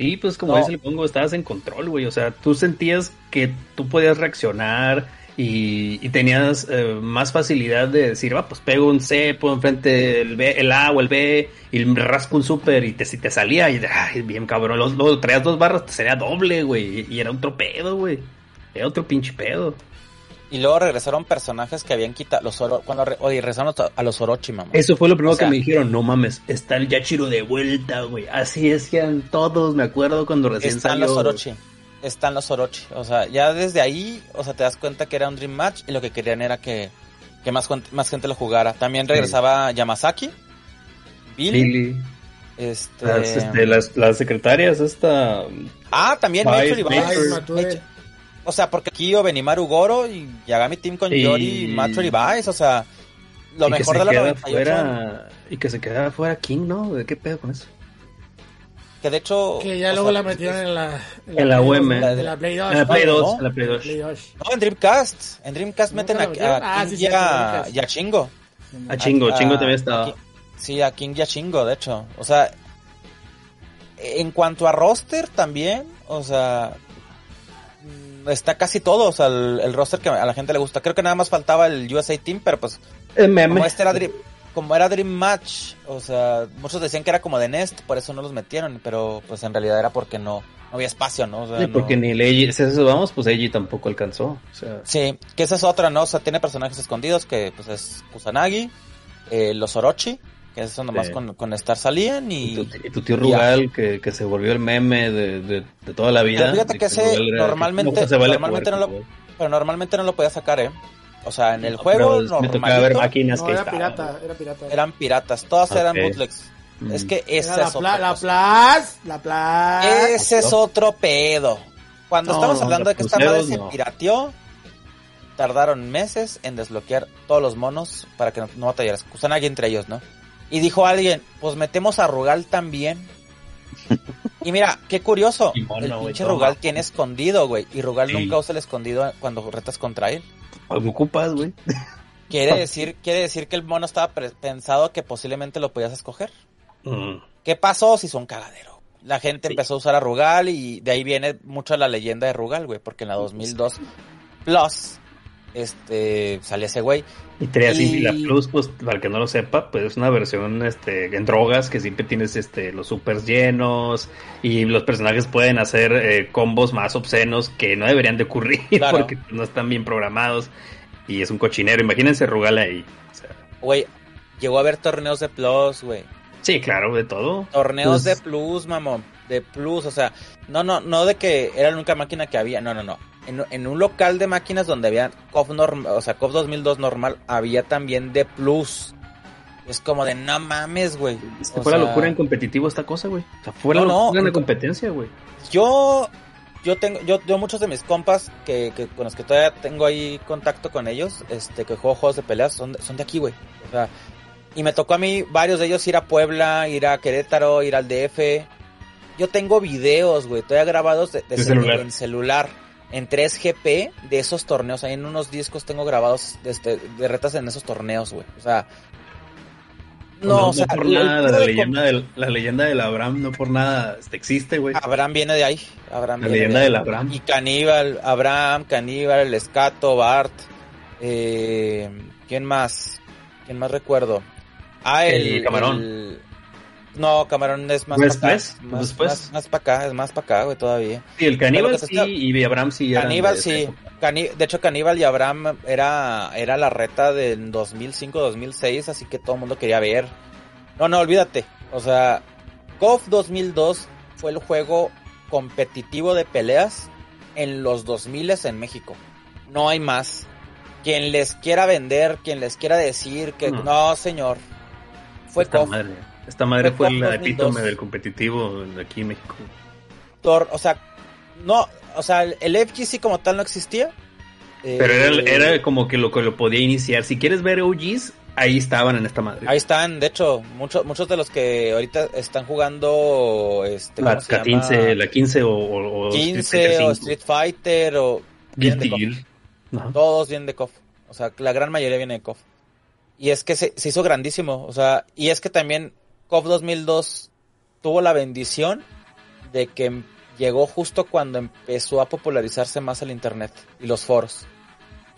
Sí, pues como No. dice el pongo, estabas en control, güey. O sea, tú sentías que tú podías reaccionar y, y tenías eh, más facilidad de decir, va, pues pego un C, pongo enfrente el, B, el A o el B y rasco un super y te, si te salía y ay, bien cabrón. Luego traías dos barras, te sería doble, güey. Y, y era otro pedo, güey. Era otro pinche pedo. Y luego regresaron personajes que habían quitado los Oro, cuando re- oye, regresaron a los Orochi, mamá. Eso fue lo primero O sea- que me dijeron, no mames, está el Yachiro de vuelta, güey. Así decían todos, me acuerdo cuando recién Están salió. los Orochi. Están los Orochi. O sea, ya desde ahí, o sea, te das cuenta que era un Dream Match y lo que querían era que, que más, más gente lo jugara. También regresaba Yamazaki, Billy, Billy. este... Las, este, las, las secretarias, esta. Ah, también. Mature. O sea, porque aquí yo Benimaru Goro y Yagami Team con Y- Yori y y Vice, o sea, lo y que mejor se de la queda 98. fuera- y que se quedara fuera King, ¿no? ¿De qué pedo con eso? Que de hecho... Que ya luego sea, la metieron en la... En la UM. En la Play 2. En la Play no, 2, no. en la Play 2. Play 2. No, en Dreamcast. En Dreamcast ¿Nunca meten a, Ah, King sí, y sí, a, Dreamcast. y a Chingo. A Chingo, A- Chingo también estaba. Sí, a King y a Chingo, de hecho. O sea, en cuanto a roster también, o sea, está casi todo, o sea, el, el roster que a la gente le gusta. Creo que nada más faltaba el USA Team, pero pues El meme. como este era Dream, como era Dream Match, o sea, muchos decían que era como de Nest, por eso no los metieron, pero pues en realidad era porque no, no había espacio, ¿no? O sea, Sí, porque no- ni Leiji, si eso vamos, pues Eiji tampoco alcanzó. O sea, Sí, que esa es otra, ¿no? O sea, tiene personajes escondidos que pues es Kusanagi, eh, los Orochi, que eso nomás Sí. con, con Star salían y, y... tu, y tu tío Rugal, que, que se volvió el meme de, de, de toda la vida. Pero fíjate que ese Rugal era- normalmente- no se vale normalmente jugar no con Pero normalmente no lo podía sacar, ¿eh? O sea, en el No, juego pero me tocaba ver normalito máquinas No, que era estaban. pirata, era pirata. eran piratas, todas eran bootlegs. Mm. Es que Era esa la, es otra la cosa. Plus, la Plus. Ese es otro pedo. Cuando No, estamos hablando de que esta madre se no. pirateó, tardaron meses en desbloquear todos los monos para que no, no batallaras. Kusanagi entre ellos, ¿no? Y dijo alguien, pues metemos a Rugal también. <laughs> y mira, qué curioso. Mono, el pinche. Rugal tiene escondido, güey. Y Rugal Sí. nunca usa el escondido cuando retas contra él. Pues me ocupas, güey. Quiere decir, quiere decir que el mono estaba pensado que posiblemente lo podías escoger. Mm. ¿Qué pasó? Si son cagadero. La gente Sí. empezó a usar a Rugal y de ahí viene mucho la leyenda de Rugal, güey, porque en la 2002 Plus este salía ese güey. Y así, Y- la Plus, pues, para el que no lo sepa, pues es una versión este, en drogas que siempre tienes este, los supers llenos y los personajes pueden hacer eh, combos más obscenos que no deberían de ocurrir <laughs> Claro. porque no están bien programados y es un cochinero. Imagínense Rugal ahí. O sea, Güey, llegó a haber torneos de Plus, güey. sí, claro, de todo. Torneos Pues- de Plus, mamón. De Plus, o sea, no, no, no de que era la única máquina que había, no, no, no. En, en un local de máquinas donde había COF norm, o sea, COF 2002 normal, había también de Plus. Es como de, no mames, güey. Es que O fue la locura en competitivo esta cosa, güey. O sea, fue la No, no, locura en competencia, güey. Yo, yo tengo, yo, yo muchos de mis compas que, que con los que todavía tengo ahí contacto con ellos, este, que juego juegos de peleas, son de, son de aquí, güey. O sea, y me tocó a mí varios de ellos ir a Puebla, ir a Querétaro, ir al DF. Yo tengo videos, güey, todavía grabados de, de De celu- celular. en celular, en 3GP de esos torneos. Ahí en unos discos tengo grabados de, este, de retas en esos torneos, güey. O sea, No, o sea, por el- el nada, la de leyenda, del, la leyenda del Abraham no por nada este, existe, güey. Abraham viene de ahí. Abraham La viene leyenda de ahí. del Abraham. Y Caníbal, Abraham, Caníbal, el Escato, Bart. Eh, ¿Quién más? ¿Quién más recuerdo? Ah, el. El Camarón. el- No, Camarón es más ¿Pues para acá. después? Más, ¿Después? más, más para acá, es más para acá, güey, todavía. Sí, el caníbal sí está- y Abraham sí. Caníbal, de sí. de hecho, Caníbal y Abraham era, era la reta del 2005-2006, así que todo el mundo quería ver. No, no, olvídate. O sea, KOF 2002 fue el juego competitivo de peleas en los 2000 en México. No hay más. Quien les quiera vender, quien les quiera decir que No. no, señor. Fue KOF. madre, esta madre Fue la 2002. epítome del competitivo aquí en México. O sea, no, o sea, el FGC como tal no existía. Pero era, Eh, era como que lo que lo podía iniciar. Si quieres ver OGs, ahí estaban en esta madre. Ahí están, de hecho, muchos muchos de los que ahorita están jugando este la, ¿cómo se la 15, llama? la 15 o, o- o 15 Fighter o 5. Street Fighter o Guilty. Todos vienen de KOF. O sea, la gran mayoría viene de KOF. Y es que se, se hizo grandísimo, o sea, y es que también KOF 2002 tuvo la bendición de que llegó justo cuando empezó a popularizarse más el internet y los foros.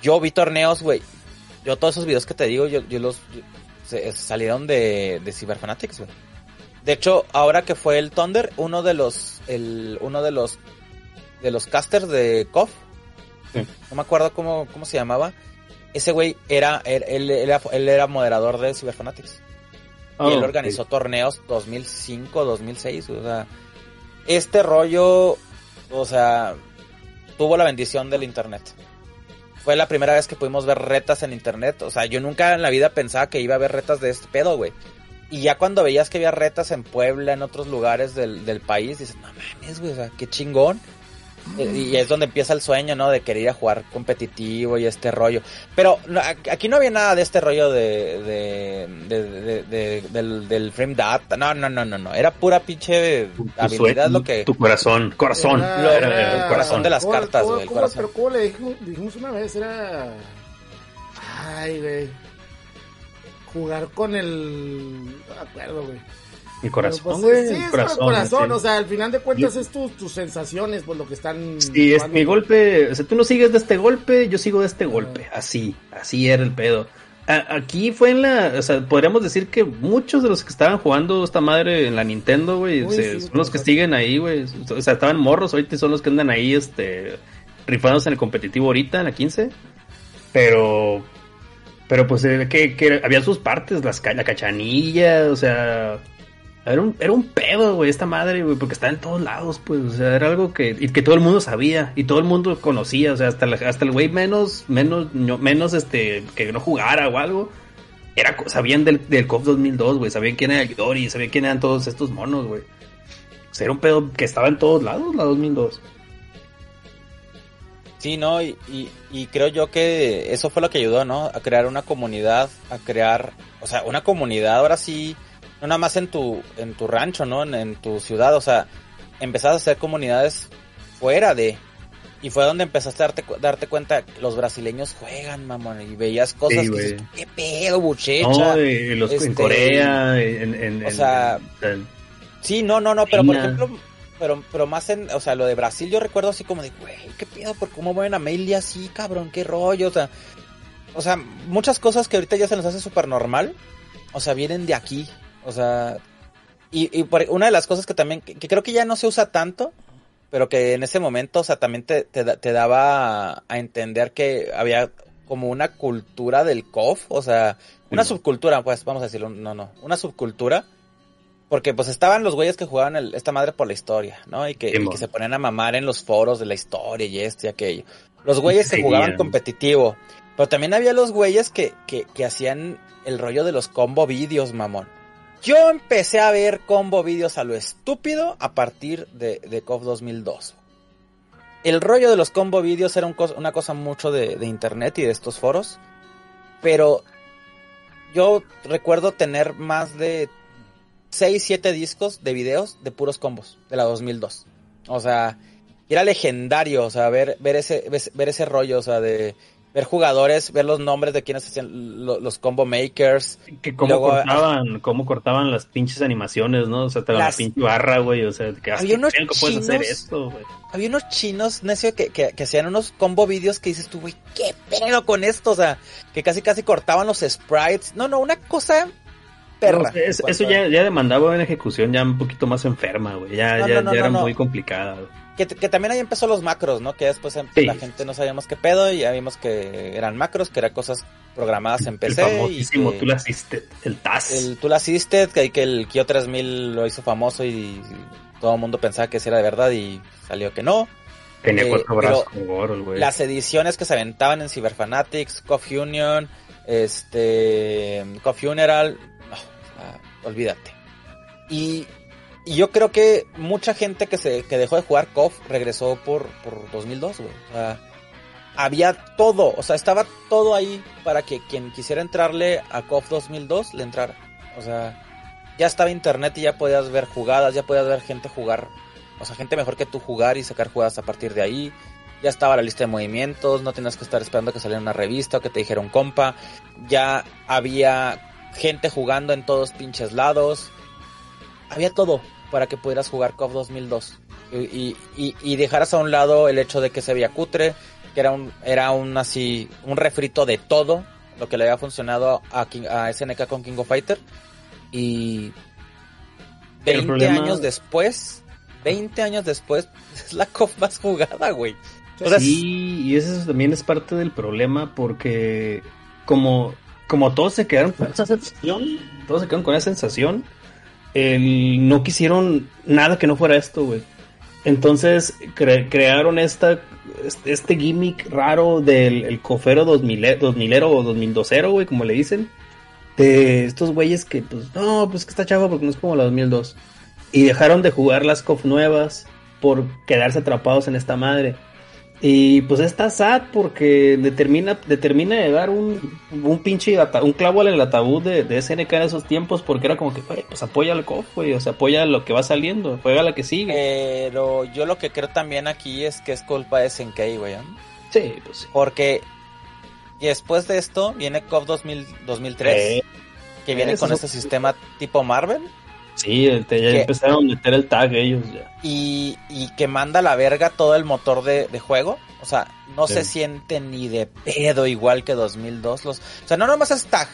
Yo vi torneos, güey. Yo todos esos videos que te digo, yo, yo los yo- se- salieron de, de Cyberfanatics, güey. De hecho, ahora que fue el Thunder, uno de los el uno de los de los casters de KOF, Sí. no me acuerdo cómo, cómo se llamaba. Ese güey era él, él- él era él era moderador de Cyberfanatics Oh, y él ok. organizó torneos 2005, 2006, o sea, este rollo, o sea, tuvo la bendición del internet. Fue la primera vez que pudimos ver retas en internet, o sea, yo nunca en la vida pensaba que iba a haber retas de este pedo, güey. Y ya cuando veías que había retas en Puebla, en otros lugares del, del país, dices, no mames, güey, o sea, qué chingón. Y es donde empieza el sueño, ¿no? De querer ir a jugar competitivo y este rollo. Pero aquí no había nada de este rollo de, de, de- de- de- del, del frame data. No, no, no, no, no. Era pura pinche Tu, tu habilidad lo que... tu corazón, corazón, Era- era, era- el corazón de las ¿Cómo- cartas, güey. Pero ¿cómo le dijimos, dijimos una vez? Era... Ay, güey. Jugar con el... No me acuerdo, güey. El corazón, pues, güey, sí, el es corazón. el corazón. sí. O sea, al final de cuentas Yo- es tus, tus sensaciones, pues lo que están... Sí, es mi golpe, o sea, tú no sigues de este golpe, yo sigo de Ah. este golpe, así, así era el pedo. A- aquí fue en la, o sea, podríamos decir que muchos de los que estaban jugando esta madre en la Nintendo, güey, Uy, se- sí, son los que siguen ahí, güey, o sea, estaban morros, ahorita son los que andan ahí, este, rifándose en el competitivo ahorita, en la 15, pero, pero pues eh, que, que había sus partes, las, la cachanilla, o sea, era un, era un pedo, güey, esta madre, güey, porque estaba en todos lados, pues, o sea, era algo que, y que todo el mundo sabía, y todo el mundo conocía, o sea, hasta, la- hasta el güey menos, menos, menos, este, que no jugara o algo, era, sabían del, del COF 2002, güey, sabían quién era Yori, sabían quién eran todos estos monos, güey. O sea, era un pedo que estaba en todos lados, la 2002. Sí, ¿no? Y, y, y creo yo que eso fue lo que ayudó, ¿no? A crear una comunidad, a crear, o sea, una comunidad ahora sí, no nada más en tu, en tu rancho, ¿no? En, en tu ciudad, o sea, empezaste a hacer comunidades fuera de... Y fue donde empezaste a darte, darte cuenta que los brasileños juegan, mamón, y veías cosas Sí, que dices, qué pedo, buchecha. No, los, en este, Corea, en, en, o en- sea, en- Sí, no, no, no, pero por ejemplo, pero, pero más en, o sea, lo de Brasil yo recuerdo así como de, güey, qué pedo, por cómo mueven a Meili así, cabrón, qué rollo, o sea, o sea, muchas cosas que ahorita ya se nos hace súper normal, o sea, vienen de aquí, o sea, y, y por, una de las cosas que también, que, que creo que ya no se usa tanto, pero que en ese momento, o sea, también te, te, te daba a entender que había como una cultura del COF, o sea, una Sí. subcultura, pues, vamos a decirlo, no, no, una subcultura, porque pues estaban los güeyes que jugaban el- esta madre por la historia, ¿no? Y que, y que se ponían a mamar en los foros de la historia y esto y aquello. Los güeyes que jugaban competitivo. Pero también había los güeyes que, que, que hacían el rollo de los combo vídeos, mamón. Yo empecé a ver combo vídeos a lo estúpido a partir de, de KOF 2002. El rollo de los combo vídeos era un una cosa mucho de, de internet y de estos foros. Pero yo recuerdo tener más de 6, 7 discos de videos de puros combos de la 2002. O sea, era legendario, o sea, ver, ver, ese, ver ese rollo, o sea, de ver jugadores, ver los nombres de quienes hacían lo- los combo makers. Que cómo Luego, cortaban, cómo cortaban las pinches animaciones, ¿no? O sea, te la Las- pinche barra, güey. O sea, que Había unos ¿cómo puedes hacer chinos- esto, güey? Había unos chinos, necio, que, que, que hacían unos combo vídeos que dices tú, güey, ¿qué pedo con esto? O sea, que casi casi cortaban los sprites. No, no, una cosa perra. No, es- eso ya, ya demandaba una ejecución ya un poquito más enferma, güey. Ya, No, ya, no, ya era muy complicada. güey. Que, que también ahí empezó los macros, ¿no? Que después em- Sí. la gente no sabíamos qué pedo y ya vimos que eran macros, que eran cosas programadas en El PC. y famosísimo que- Tool Assisted, el TAS. el Tool Assisted, que, que el Kyo 3000 lo hizo famoso y todo el mundo pensaba que sí era de verdad y salió que no. Tenía eh, cuatro brazos pero como Goro, el güey. Las ediciones que se aventaban en Cyberfanatics, Coff Union, este, Coff Funeral, no, o sea, olvídate. Y, y yo creo que mucha gente que se que dejó de jugar Coff regresó por, por 2002, güey. O sea, había todo, o sea, estaba todo ahí para que quien quisiera entrarle a KOF 2002 le entrara. O sea, ya estaba internet y ya podías ver jugadas, ya podías ver gente jugar, o sea, gente mejor que tú jugar y sacar jugadas a partir de ahí. Ya estaba la lista de movimientos, no tenías que estar esperando que saliera una revista o que te dijera un compa. Ya había gente jugando en todos pinches lados. Había todo para que pudieras jugar KOF 2002. Y, y, y, y dejaras a un lado el hecho de que se veía cutre, que era un, era un así, un refrito de todo lo que le había funcionado a, King- a SNK con King of Fighter. Y El 20 problema- años después, 20 años después, <laughs> es la COF más jugada, güey. O sea, sí, y eso también es parte del problema porque como, como todos se quedaron con esa sensación, todos se quedaron con esa sensación, el- no quisieron nada que no fuera esto, güey. Entonces cre- crearon esta, este, este gimmick raro del el cofero 2000, 2000 o 2002, güey, como le dicen. De estos güeyes que, pues, no, pues que está chavo porque no es como la 2002. Y dejaron de jugar las COF nuevas por quedarse atrapados en esta madre. Y pues está sad porque determina, determina de dar un, un pinche un clavo el ataúd de, de SNK en esos tiempos porque era como que, pues apoya al COF, güey, o sea, apoya lo que va saliendo, juega la que sigue. Pero yo lo que creo también aquí es que es culpa de SNK, güey. ¿no? sí, pues sí. Porque después de esto viene KOF 2000, 2003, Eh, que viene con es este sistema tipo Marvel. Sí, este, ya empezaron a meter el tag ellos ya. y, y que manda a la verga todo el motor de, de juego. O sea, no Sí. se siente ni de pedo igual que 2002. Los, o sea, no nomás es tag.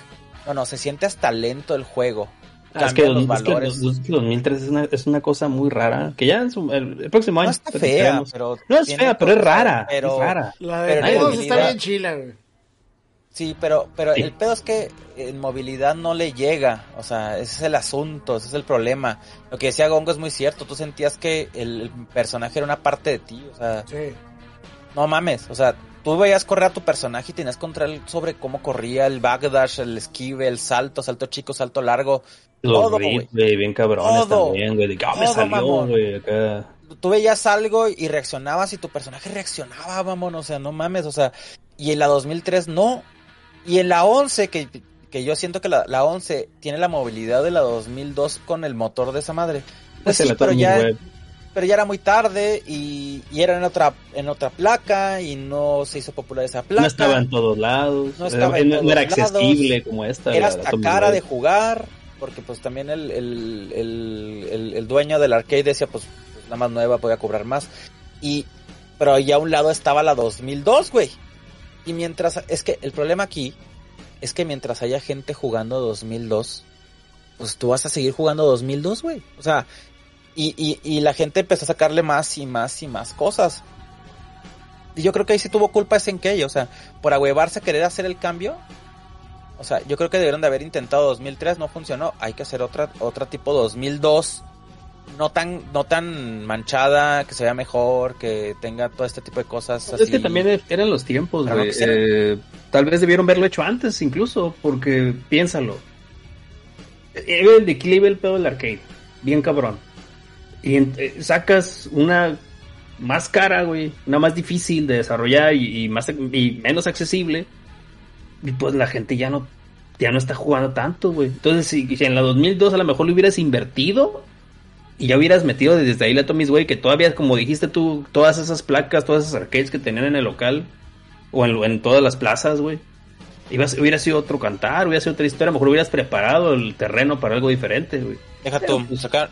No, no, se siente hasta lento el juego. Ah, es que, los es que valores. los- es que 2003 es una, es una cosa muy rara, que ya en su- el, el próximo año. No está fea, pero... No es fea, pero es rara, Pero, es rara. La de Pero todos está bien chila, güey. Sí, pero, pero Sí. el pedo es que en movilidad no le llega. O sea, ese es el asunto, ese es el problema. Lo que decía Gongo es muy cierto. Tú sentías que el, personaje era una parte de ti. O sea, Sí. no mames. O sea, tú veías correr a tu personaje y tenías control sobre cómo corría el backdash, el esquive, el salto, salto chico, salto largo. Los güey, bien cabrones Todo. también, güey. De que, ah, me Todo, salió, mamón. güey, acá. Tú veías algo y reaccionabas y tu personaje reaccionaba, vamos, o sea, no mames, o sea, y en la 2003 no. Y en la 11, que, que yo siento que la, la 11 tiene la movilidad de la 2002 con el motor de esa madre. Pues sí, pero ya, pero ya era muy tarde y, y era en otra, en otra placa y no se hizo popular esa placa. No estaba en todos lados. No estaba era, en no todos era lados. accesible como esta. era hasta cara de jugar, porque pues también el, el, el, el, el dueño del arcade decía pues, pues la más nueva podía cobrar más. Y, pero ya a un lado estaba la 2002, güey. Y mientras, es que el problema aquí es que mientras haya gente jugando 2002, pues tú vas a seguir jugando 2002, güey. O sea, y, y, la gente empezó a sacarle más y más y más cosas. Y yo creo que ahí sí tuvo culpa que o sea, por ahuevarse a querer hacer el cambio, o sea, yo creo que debieron de haber intentado 2003, no funcionó. Hay que hacer otra, otra tipo 2002, no tan, no tan manchada, que se vea mejor, que tenga todo este tipo de cosas. Es que así. también eran los tiempos, güey. Eh, tal vez debieron verlo hecho antes, incluso, porque piénsalo. Era el declive el pedo del arcade, bien cabrón. Y eh, sacas una más cara, güey, una más difícil de desarrollar y, y más y menos accesible. Y pues la gente ya no ya no está jugando tanto, güey. Entonces, si, si en la 2002 a lo mejor lo hubieras invertido y ya hubieras metido desde ahí la Tommy's Way, que todavía, como dijiste tú, todas esas placas, todas esas arcades que tenían en el local, o en, en todas las plazas, güey. Ibas- hubiera sido otro cantar, hubiera sido otra historia, a lo mejor hubieras preparado el terreno para algo diferente, güey. Deja tú, pues, sacaron,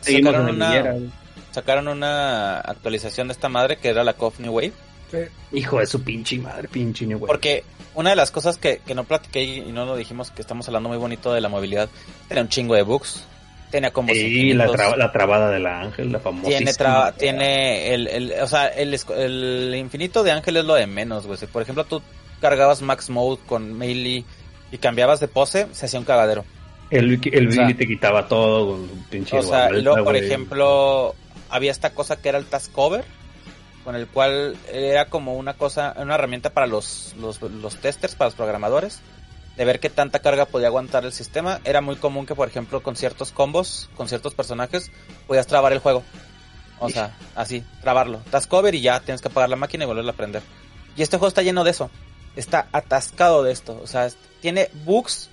una, Villera, güey. sacaron una actualización de esta madre que era la KOF New Wave. Sí. Hijo de su pinche madre, pinche New Wave. Porque una de las cosas que, que no platiqué y no lo dijimos, que estamos hablando muy bonito de la movilidad, tenía un chingo de bugs. Tenía como Sí, la, traba- la trabada de la Ángel, la famosa. tiene traba- tiene el, el, o sea, el, el infinito de ángel es lo de menos, güey. Si, por ejemplo, tú cargabas max mode con melee y cambiabas de pose, se hacía un cagadero. El, el O sea, Billy te quitaba todo con pinche O sea, y luego, por ejemplo, había esta cosa que era el task cover, con el cual era como una cosa, una herramienta para los, los, los testers, para los programadores, de ver qué tanta carga podía aguantar el sistema. Era muy común que, por ejemplo, con ciertos combos, con ciertos personajes, podías trabar el juego. O sea, así, trabarlo. Task cover y ya tienes que apagar la máquina y volverla a prender. Y este juego está lleno de eso. Está atascado de esto. O sea, tiene bugs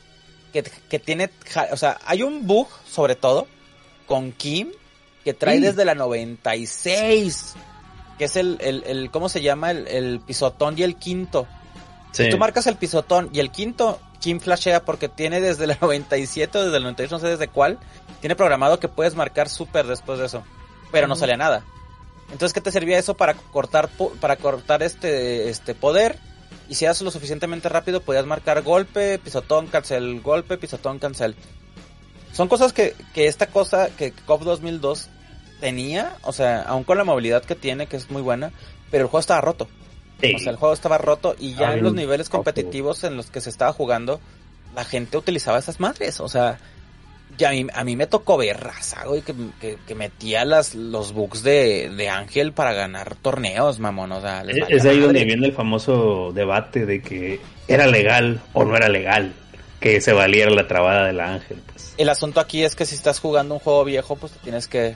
que, que tiene... O sea, hay un bug, sobre todo, con Kim, que trae Sí. desde la 96. Que es el, el, el ¿cómo se llama? El, el pisotón y el quinto. Sí. Si tú marcas el pisotón y el quinto, Kim flashea porque tiene desde la <laughs> 97 o desde el 98, no sé desde cuál, tiene programado que puedes marcar super después de eso. Pero no Ujú. salía nada. Entonces, ¿qué te servía eso para cortar pu- para cortar este este poder? Y si haces lo suficientemente rápido, podías marcar golpe, pisotón, cancel, golpe, pisotón, cancel. Son cosas que, que esta cosa que COP 2002 tenía, o sea, aún con la movilidad que tiene, que es muy buena, pero el juego estaba roto. Sí. O sea, el juego estaba roto y ya Ah, en los niveles competitivos en los que se estaba jugando, la gente utilizaba esas madres. O sea, ya a mí, a mí me tocó ver raza, güey, que, que, que metía las, los bugs de, de Ángel para ganar torneos, mamón. O sea, les Es, es ahí donde viene el famoso debate de que era legal o no era legal que se valiera la trabada del ángel. Pues. El asunto aquí es que si estás jugando un juego viejo, pues te tienes que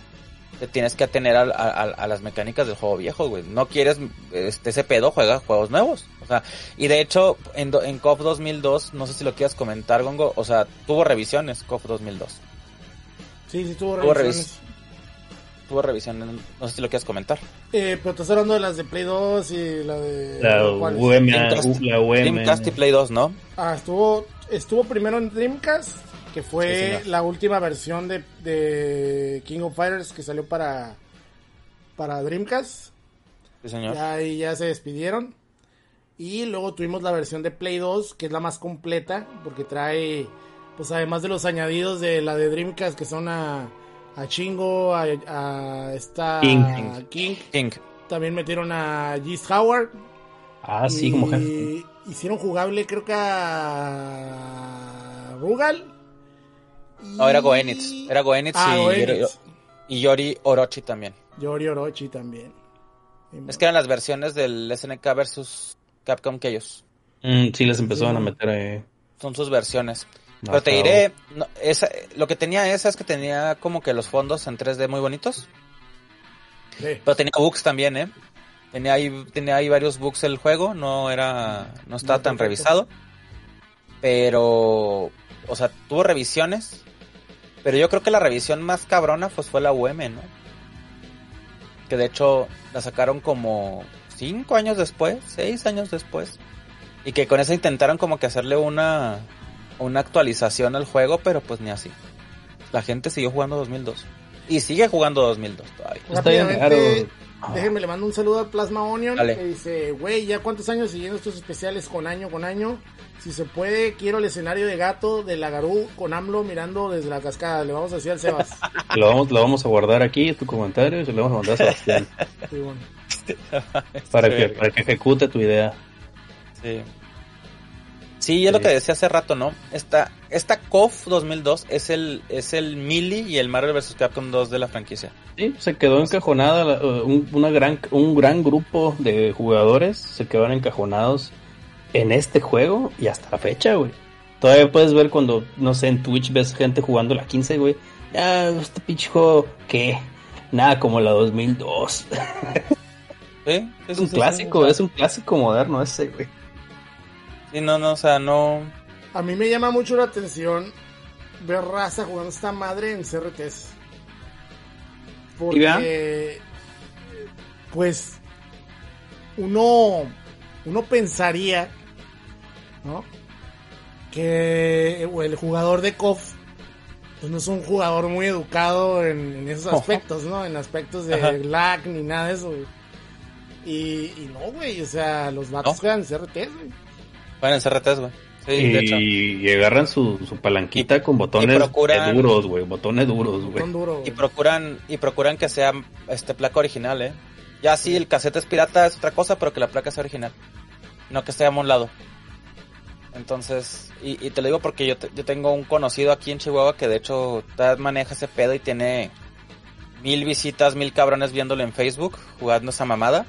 te tienes que atener a, a- a las mecánicas del juego viejo, güey. No quieres este, ese pedo, juega juegos nuevos. O sea, y de hecho, en, en KOF 2002, no sé si lo quieras comentar, Gongo, o sea, tuvo revisiones KOF 2002. Sí, sí, tuvo Tuvo revisiones. Tuvo revisiones, no sé si lo quieras comentar. Eh, pero estás hablando de las de Play 2 y la de... La. UM, la UM. Dreamcast y Play 2, ¿no? Ah, estuvo, estuvo primero en Dreamcast, que fue la última versión de, de King of Fighters que salió para, para Dreamcast. Sí, señor. Ya ahí ya se despidieron. Y luego tuvimos la versión de Play 2, que es la más completa, porque trae, pues además de los añadidos de la de Dreamcast, que son a, a Chingo, a, a esta King. King, King. también metieron a Gis Howard. Ah, sí, y como jefe. Hicieron jugable, creo que a Rugal. No, era Goenitz. Era Goenitz Ah, y, Goenitz. y Yori Orochi también. Yori Orochi también. Es que eran las versiones del SNK versus Capcom que ellos. Mm, sí, les empezaron Sí. a meter ahí. Son sus versiones. No, Pero te diré, no, esa, lo que tenía esa es que tenía como que los fondos en 3D muy bonitos. Sí. Pero tenía bugs también, ¿eh? Tenía ahí, tenía ahí varios bugs el juego, no era, no estaba No, tan perfecto. revisado. Pero, o sea, tuvo revisiones. Pero yo creo que la revisión más cabrona pues fue la UM, ¿no? Que de hecho la sacaron como cinco años después, seis años después. Y que con eso intentaron como que hacerle una, una actualización al juego, pero pues ni así. La gente siguió jugando 2002. Y sigue jugando 2002 todavía. Está bien raro. Déjenme le mando un saludo a Plasma Onion Dale. que dice, güey, ya cuántos años siguiendo estos especiales con año con año. Si se puede, quiero el escenario de gato de Lagarú con AMLO mirando desde la cascada. Le vamos a decir al Sebas. <laughs> Lo vamos, lo vamos a guardar aquí, tu comentario, y se lo vamos a mandar a Sebastián. Sí, bueno. para, que, para que ejecute tu idea. Sí. Sí, es lo que decía hace rato, ¿no? Esta, esta KOF 2002 es el, es el Melee y el Marvel vs. Capcom 2 de la franquicia. Sí, se quedó encajonada uh, un, una gran, un gran grupo de jugadores se quedaron encajonados en este juego y hasta la fecha, güey. Todavía puedes ver cuando, no sé, en Twitch ves gente jugando la 15, güey. Ah, este pinche juego, ¿qué? Nada como la 2002. ¿Sí? Sí, <laughs> Es un sí, clásico, sí, es un clásico moderno ese, güey. Sí, no, no, o sea, no... A mí me llama mucho la atención ver raza jugando esta madre en CRTs. Porque, pues, uno, uno pensaría, ¿no? Que el jugador de KOF pues no es un jugador muy educado en, esos aspectos, ¿no? En aspectos de lag ni nada de eso, güey. Y, y no, güey, o sea, los vatos juegan en CRTs, güey. Juegan en CRTs, güey. Sí, y, de hecho. y agarran su, su palanquita con botones procuran- duros, güey. Botones duros, güey. Y procuran, y procuran que sea este placa original, eh. Ya sí, el cassette es pirata, es otra cosa, pero que la placa sea original. No que esté a un lado. Entonces, y, y te lo digo porque yo, te- yo tengo un conocido aquí en Chihuahua que de hecho maneja ese pedo y tiene mil visitas, mil cabrones viéndolo en Facebook, jugando esa mamada.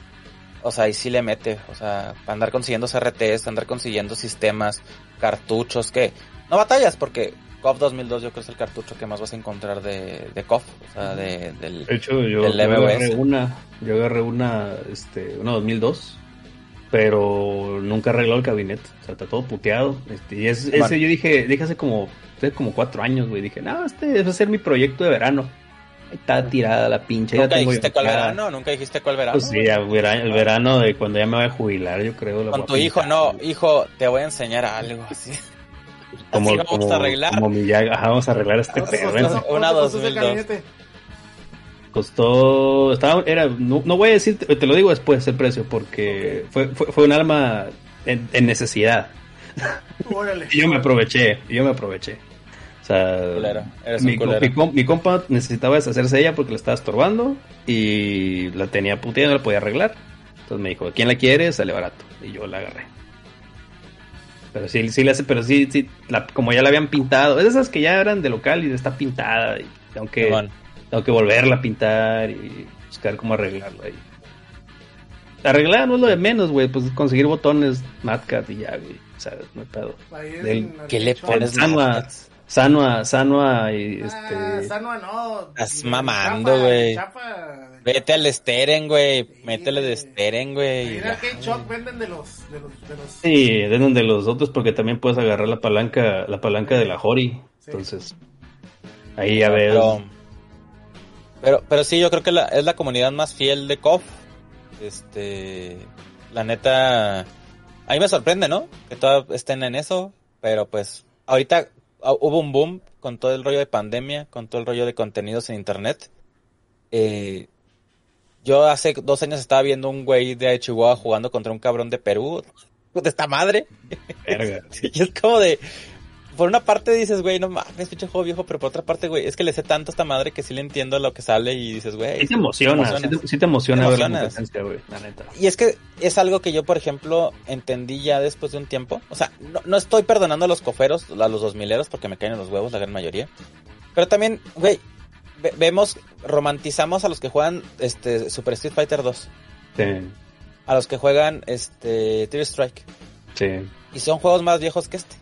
O sea, y sí le mete, o sea, para andar consiguiendo CRTs, andar consiguiendo sistemas, cartuchos, que no batallas porque KOF 2002 yo creo que es el cartucho que más vas a encontrar de, de KOF, o sea, de, del... De hecho, yo, yo agarré una, yo agarré una, este, una 2002, pero nunca arregló el gabinete, o sea, está todo puteado. Este, y es- ese yo dije, dije hace como, hace como cuatro años, güey, dije, no, este va a ser mi proyecto de verano. Está tirada la pinche, Nunca tengo dijiste cuál verano, nunca dijiste cuál verano. Pues sí, el verano de cuando ya me voy a jubilar, yo creo. Con tu hijo, no, hijo, te voy a enseñar algo así. <laughs> como, así vamos como, a arreglar. como Miyagi, ajá, vamos a arreglar este ¿Cuánto pedo. ¿eh? Una costó ese 2002. gabinete? Costó, estaba, era, no, no voy a decir, te lo digo después el precio, porque fue, fue, fue un arma en, en necesidad. Órale. <laughs> Y yo me aproveché, y yo me aproveché. O sea, Culero, eres mi, un mi com- mi compa necesitaba deshacerse de ella porque la estaba estorbando y la tenía puteada, no la podía arreglar. Entonces me dijo, ¿quién la quiere? Sale barato. Y yo la agarré. Pero sí, sí le hace, pero sí, sí, la- como ya la habían pintado, es de esas que ya eran de local y está pintada y tengo que, Simón. tengo que volverla a pintar y buscar cómo arreglarla. Y... Arreglar no es lo de menos, güey, pues conseguir botones, matcat y ya, güey. O sea, no hay pedo. Ahí Del- ¿Qué le pones Sanua. Sanua, Sanua y Ah, este... Sanua no. Estás mamando, güey. Vete al Steren, güey. Sí, Métele de güey. Steren, güey. en Arcade Shop venden de los. De los, de los Sí, de donde los otros porque también puedes agarrar la palanca, la palanca de la Hori. Sí. Entonces, ahí ya ves. Pero, pero, pero sí, yo creo que la- es la comunidad más fiel de KOF. Este, la neta, a mí me sorprende, ¿no? Que todas estén en eso, pero pues ahorita ah, hubo un boom con todo el rollo de pandemia, con todo el rollo de contenidos en internet. Eh, yo hace dos años estaba viendo un güey de Chihuahua jugando contra un cabrón de Perú, <laughs> de esta madre. Verga. <laughs> Y es como de. Por una parte dices, güey, no mames, pinche juego viejo, pero por otra parte, güey, es que le sé tanto a esta madre que sí le entiendo lo que sale y dices, güey. Sí te emociona, sí te, sí te emociona Te ver la emocionas. competencia, güey, la neta. Y es que es algo que yo, por ejemplo, entendí ya después de un tiempo. O sea, no, no estoy perdonando a los coferos, a los dos mileros, porque me caen en los huevos la gran mayoría. Pero también, güey, ve- vemos, romantizamos a los que juegan este Super Street Fighter 2, Sí, a los que juegan este Tear Strike. sí, Y son juegos más viejos que este,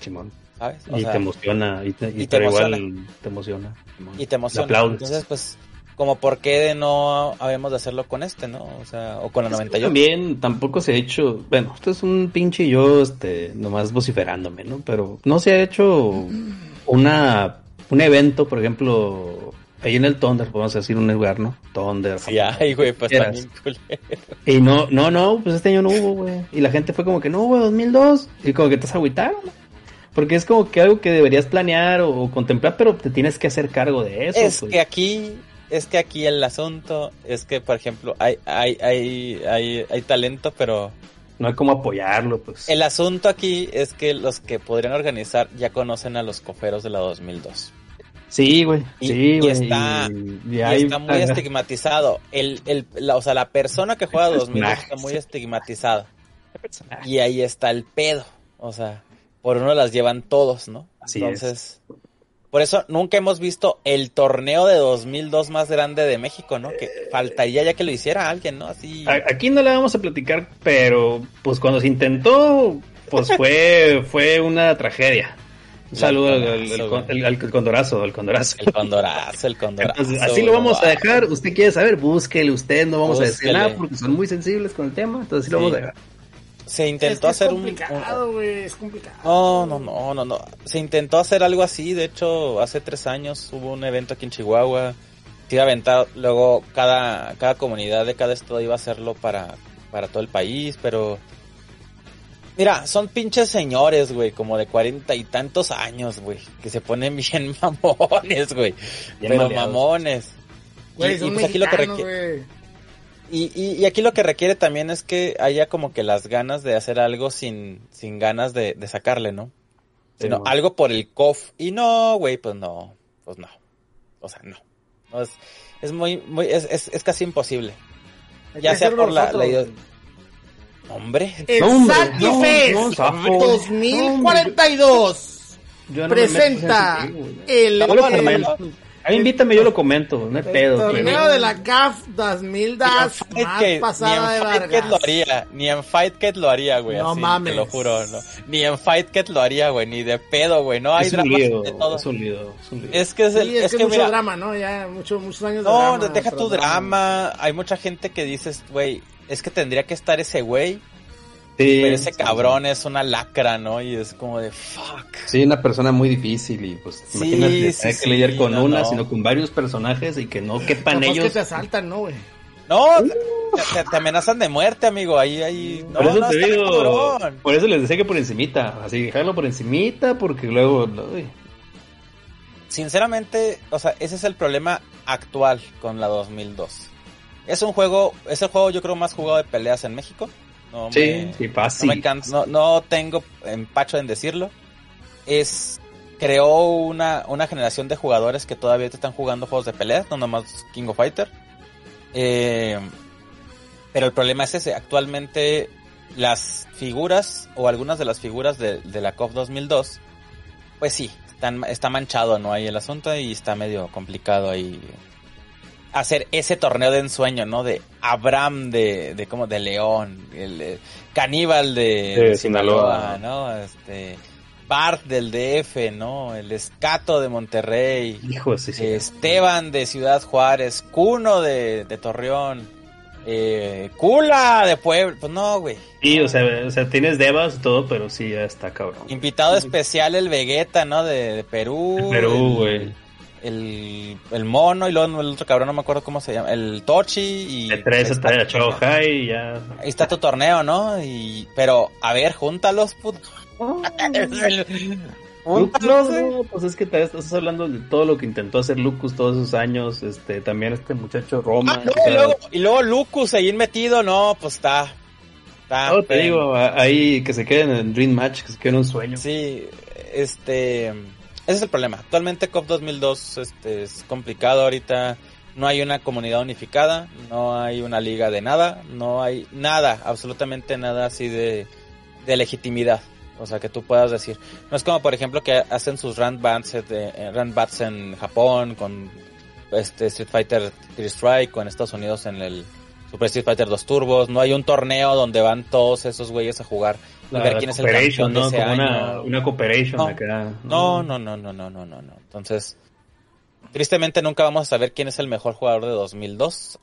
Simón. ¿sabes? O Y sea, te emociona, y, te, y y te pero igual emociona. te emociona. Simón. y te emociona. Entonces, pues, como por qué de no habemos de hacerlo con este, ¿no? O sea, o con la Es que 91. También tampoco se ha hecho, bueno, esto es un pinche yo, este, nomás vociferándome, ¿no? Pero no se ha hecho una, un evento, por ejemplo, ahí en el Thunder, podemos decir un lugar, ¿no? Thunder. Sí, ay, güey, pues también culero. Y no, no, no, pues este año no hubo, güey. Y la gente fue como que no hubo 2002. Y como que te has agüitado. Porque es como que algo que deberías planear o, o contemplar, pero te tienes que hacer cargo de eso. Es pues. que aquí, es que aquí el asunto es que, por ejemplo, hay, hay, hay, hay, hay talento, pero No hay como apoyarlo, pues. el asunto aquí es que los que podrían organizar ya conocen a los coferos de la 2002. Sí, güey. Sí, y güey. está- y- y Y hay- está muy <laughs> estigmatizado. El, el, la, o sea, la persona que juega 2002 está muy estigmatizada. Y ahí está el pedo. O sea, por uno las llevan todos, ¿no? Así Entonces, por eso nunca hemos visto el torneo de 2002 más grande de México, ¿no? Que faltaría ya que lo hiciera alguien, ¿no? Así. Aquí no le vamos a platicar, pero pues cuando se intentó, pues fue, <laughs> fue una tragedia. Un saludo al, al- condorazo, al- condorazo, al condorazo. El condorazo, el condorazo. <laughs> Entonces, así lo vamos a dejar. Usted quiere saber, búsquele usted, no vamos a decir nada porque son muy sensibles con el tema. Entonces, así lo Sí. vamos a dejar. Se Es intentó que es hacer un, un- complicado, güey, es complicado. No, no, no, no, no. Se intentó hacer algo así. De hecho, hace tres años hubo un evento aquí en Chihuahua. Se iba a aventar. Luego, cada, cada comunidad de cada estado iba a hacerlo para para todo el país, pero... Mira, son pinches señores, güey, como de cuarenta y tantos años, güey, que se ponen <laughs> bien mamones, güey. Bien Pero maleados. mamones. Güey, Y- son y pues aquí lo que requiere- güey. Y, y, y aquí lo que requiere también es que haya como que las ganas de hacer algo sin, sin ganas de, de sacarle, ¿no? Sino algo por el cof. Y no, güey, pues no, pues no. O sea, no. No, es, es muy, muy, es, es, es casi imposible. Hay Ya sea por la, la. Hombre. El No, no, Fest no, zafo. 2042 Yo presenta el, No, no, no, no. A mí invítame, yo lo comento, no hay el pedo. torneo pero- de la CAF 2010 Ni en más Fight- pasada de ni en Fight Cat Vargas. lo haría, ni en Fight Cat lo haría, güey. No así, mames. Te lo juro, no. Ni en Fight Cat lo haría, güey, ni de pedo, güey. No hay Es un drama lío, de todo. es un lío, es un lío. Es que es el, Sí, es, es que, que, mucho mira, drama, ¿no? Ya mucho, muchos años de no, drama. deja tras tu drama. Hay mucha gente que dices, güey, es que tendría que estar ese güey, Sí, pero ese sí, cabrón es una lacra, ¿no? Y es como de fuck. Sí, una persona muy difícil y pues Sí, imagínate, sí, hay que sí, lidiar con no, una, no. sino con varios personajes y que no quepan Capaz ellos. que te asaltan, ¿no, güey? No, te, amenazan de muerte, amigo. Ahí, ahí. No, por eso no, te digo, por eso les decía que por encimita, así dejarlo por encimita porque luego uy, Sinceramente, o sea, ese es el problema actual con la 2002. Es un juego, es el juego yo creo más jugado de peleas en México. No sí, me, sí, no me canso- no, no tengo empacho en decirlo. Es creó una, una generación de jugadores que todavía te están jugando juegos de peleas, no nomás King of Fighter. Eh, pero el problema es ese, actualmente las figuras o algunas de las figuras de, de la COF 2002, pues sí, están, está manchado, ¿no? Ahí el asunto y está medio complicado ahí hacer ese torneo de ensueño, ¿no? De Abraham de, de como de León, el, eh, Caníbal de, De de Sinaloa. Sinaloa, ¿no? Este Bart del DF, ¿no? El Escato de Monterrey, Hijo, sí, sí. Esteban de Ciudad Juárez, Cuno de, de Torreón, eh, Cula de Puebla, pues no, güey. Sí, o sea, o sea, tienes devas y todo, pero sí, ya está cabrón. Invitado especial el Vegeta, ¿no? De, de Perú. Perú, güey. El, el mono y luego el otro cabrón, no me acuerdo cómo se llama. El Tochi y... De tres Ahí hasta la Choja y ya. Ahí está tu torneo, ¿no? Y, pero, a ver, júntalos, puto. <laughs> Júntalos. No, pues es que te estás hablando de todo lo que intentó hacer Lucas todos esos años, este, también este muchacho Roma. Ah, no, o sea, y, luego, y luego Lucas ahí metido, no, pues está. Está. no, te digo, ahí que se queden en Dream Match, que se queden en un sueño. Sí, este. Ese es el problema. Actualmente COP 2002 este, es complicado ahorita. No hay una comunidad unificada, no hay una liga de nada, no hay nada, absolutamente nada así de, de legitimidad. O sea, que tú puedas decir. No es como, por ejemplo, que hacen sus run bats, eh, eh, bats en Japón con este Street Fighter 3 Strike, o en Estados Unidos en el Super Street Fighter 2 Turbos. No hay un torneo donde van todos esos güeyes a jugar y ver quién es el campeón de ¿no? ese Como año. una, una cooperation No. acá. No, no, no, no, no, no, no, no. Entonces, tristemente nunca vamos a saber quién es el mejor jugador de 2002.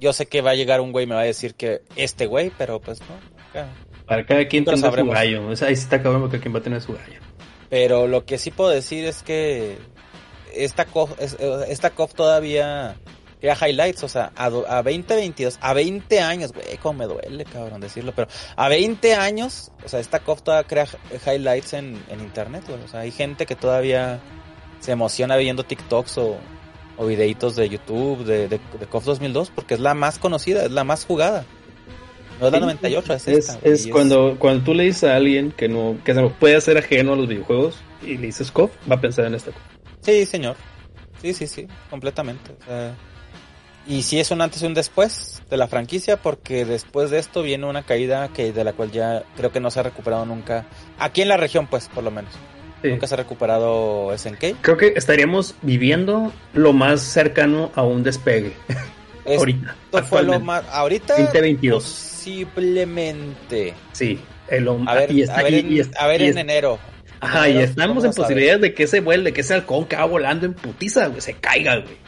Yo sé que va a llegar un güey y me va a decir que este güey, pero pues no. nunca. Para cada quien tenga su gallo. Ahí sí está porque cada quien va a tener su gallo. Pero lo que sí puedo decir es que esta COF, eh, esta COF todavía crea highlights, o sea, a, a 20, 22, a 20 años, güey, cómo me duele, cabrón, decirlo, pero a 20 años, o sea, esta COF todavía crea hi- highlights en, en internet, güey, o sea, hay gente que todavía se emociona viendo TikToks o, o videitos de YouTube de, de, de COF 2002 porque es la más conocida, es la más jugada. No es la 98, es, Es, esta. es cuando, cuando tú le dices a alguien que no que no puede ser ajeno a los videojuegos y le dices COF, va a pensar en esta cosa. Sí, señor. Sí, sí, sí, completamente. O sea, y sí es un antes y un después de la franquicia porque después de esto viene una caída que de la cual ya creo que no se ha recuperado nunca. Aquí en la región, pues, por lo menos. Sí. Nunca se ha recuperado SNK. Creo que estaríamos viviendo lo más cercano a un despegue <laughs> ahorita. Esto fue lo más... Ahorita 2022. posiblemente. Sí, el A ver, y está- a ver, en, y a ver y en enero. Ajá, y estamos en posibilidades de que ese vuelo, de que ese halcón que va volando en putiza, güey, se caiga, güey.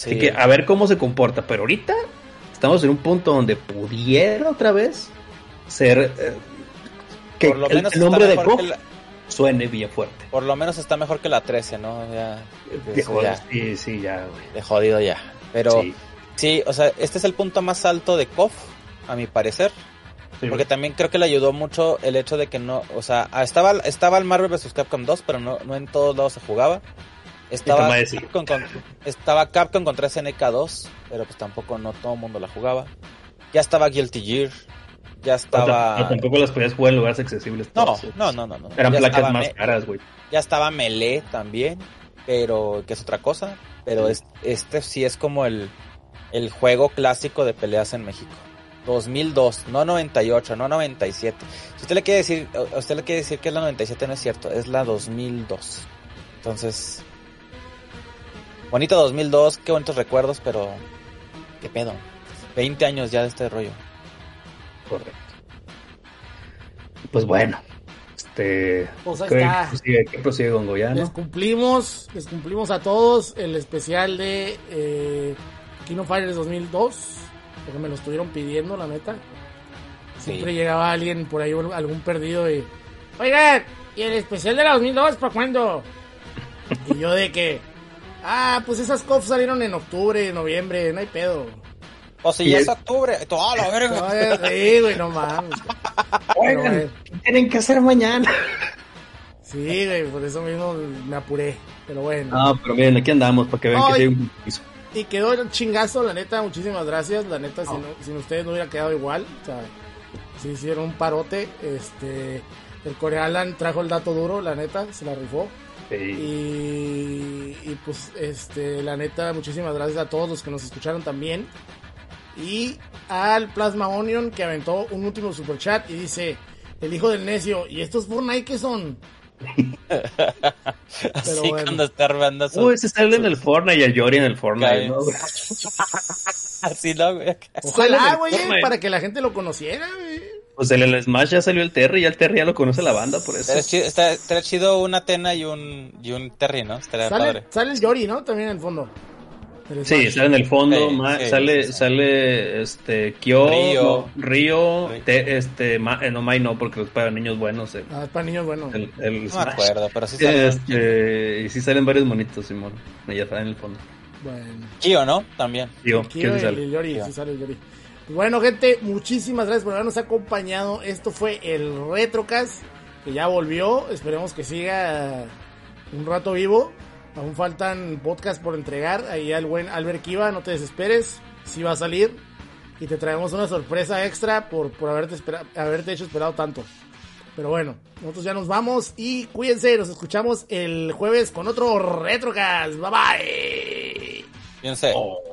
Sí. Así que a ver cómo se comporta. Pero ahorita estamos en un punto donde pudiera otra vez ser eh, que por lo el, menos el nombre de la- suene bien fuerte. por lo menos está mejor que la 13, ¿no? Ya, De eso joder, ya, sí, sí, ya, güey. de jodido ya. Pero Sí. Sí, o sea, este es el punto más alto de KOF a mi parecer. Sí, Porque también creo que le ayudó mucho el hecho de que no, o sea, estaba, estaba el Marvel vs. Capcom 2, pero no, no en todos lados se jugaba. Estaba. Capcom, con- estaba Capcom contra SNK 2, pero pues tampoco no todo el mundo la jugaba. Ya estaba Guilty Gear, ya estaba... tam- tampoco las podías jugar en lugares accesibles. No, todas. no, no, no, no. Eran Ya placas más Me- caras, güey. Ya estaba Melee también, pero que es otra cosa. Pero es- este sí es como el, el juego clásico de peleas en México. 2002, no 98, no 97. Si usted le quiere decir, usted le quiere decir que es la 97 no es cierto, es la 2002. Entonces, bonito 2002, qué bonitos recuerdos, pero qué pedo. 20 años ya de este rollo. Correcto. Pues bueno. Este. Pues ahí ¿qué, está. prosigue, ¿Qué prosigue con Goya, Les cumplimos, les cumplimos a todos el especial de eh, Kino Fighters 2002, porque me lo estuvieron pidiendo, la neta. Siempre Sí. llegaba alguien por ahí, algún perdido y... Oigan, ¿y el especial de la 2002 para cuándo? y yo de que... Ah, pues esas COF salieron en octubre, noviembre, no hay pedo. O si ya es octubre, toda la verga. <laughs> Ay, Sí, güey, no mames. Güey, ¿qué tienen que hacer mañana? Sí, güey, por eso mismo me apuré. Pero bueno. No, pero miren, aquí andamos para que vean que sí hay un compromiso. Y quedó el chingazo, la neta, muchísimas gracias. La neta, Oh. sin, sin ustedes no hubiera quedado igual. O sea, sí hicieron un parote. Este, el Corealan trajo el dato duro, la neta, se la rifó. Sí. Y, y pues, este, la neta, muchísimas gracias a todos los que nos escucharon también. Y al Plasma Onion que aventó un último super chat y dice: El hijo del necio, ¿y estos Fortnite qué son? <laughs> Así bueno. cuando está armando su... Uy, ese sale en el Fortnite y el Yori en el Fortnite. <laughs> Así, ¿no, güey? Ojalá, güey, Fortnite. para que la gente lo conociera, güey. Pues en el Smash ya salió el Terry y el Terry ya lo conoce la banda, por eso. Estaría chido, está- estaría chido una Tena y un, y un Terry, ¿no? Estaría Sale, padre. sale el Yori, ¿no? También en el fondo. El Sí, sale en el fondo, Sí, ma- sí, sale, sí. sale este Kyo, te- este, ma- eh, no Mai no, porque es para niños buenos el, Ah, es para niños, bueno. el, el No me acuerdo, pero sí sale. Este, y sí salen varios monitos, Simón. Ya está en el fondo. Bueno. Kyo, ¿no? También. Aquí ¿quién el, sale? el Yori, Ya. sí sale el Yori. Bueno, gente, muchísimas gracias por habernos acompañado. Esto fue el Retrocast, que ya volvió. Esperemos que siga un rato vivo. Aún faltan podcasts por entregar. Ahí al buen Albert Kiva, no te desesperes. Sí va a salir. Y te traemos una sorpresa extra por, por haberte, espera- haberte hecho esperado tanto. Pero bueno, nosotros ya nos vamos y cuídense. Nos escuchamos el jueves con otro Retrocast. Bye bye. Fíjense. Oh.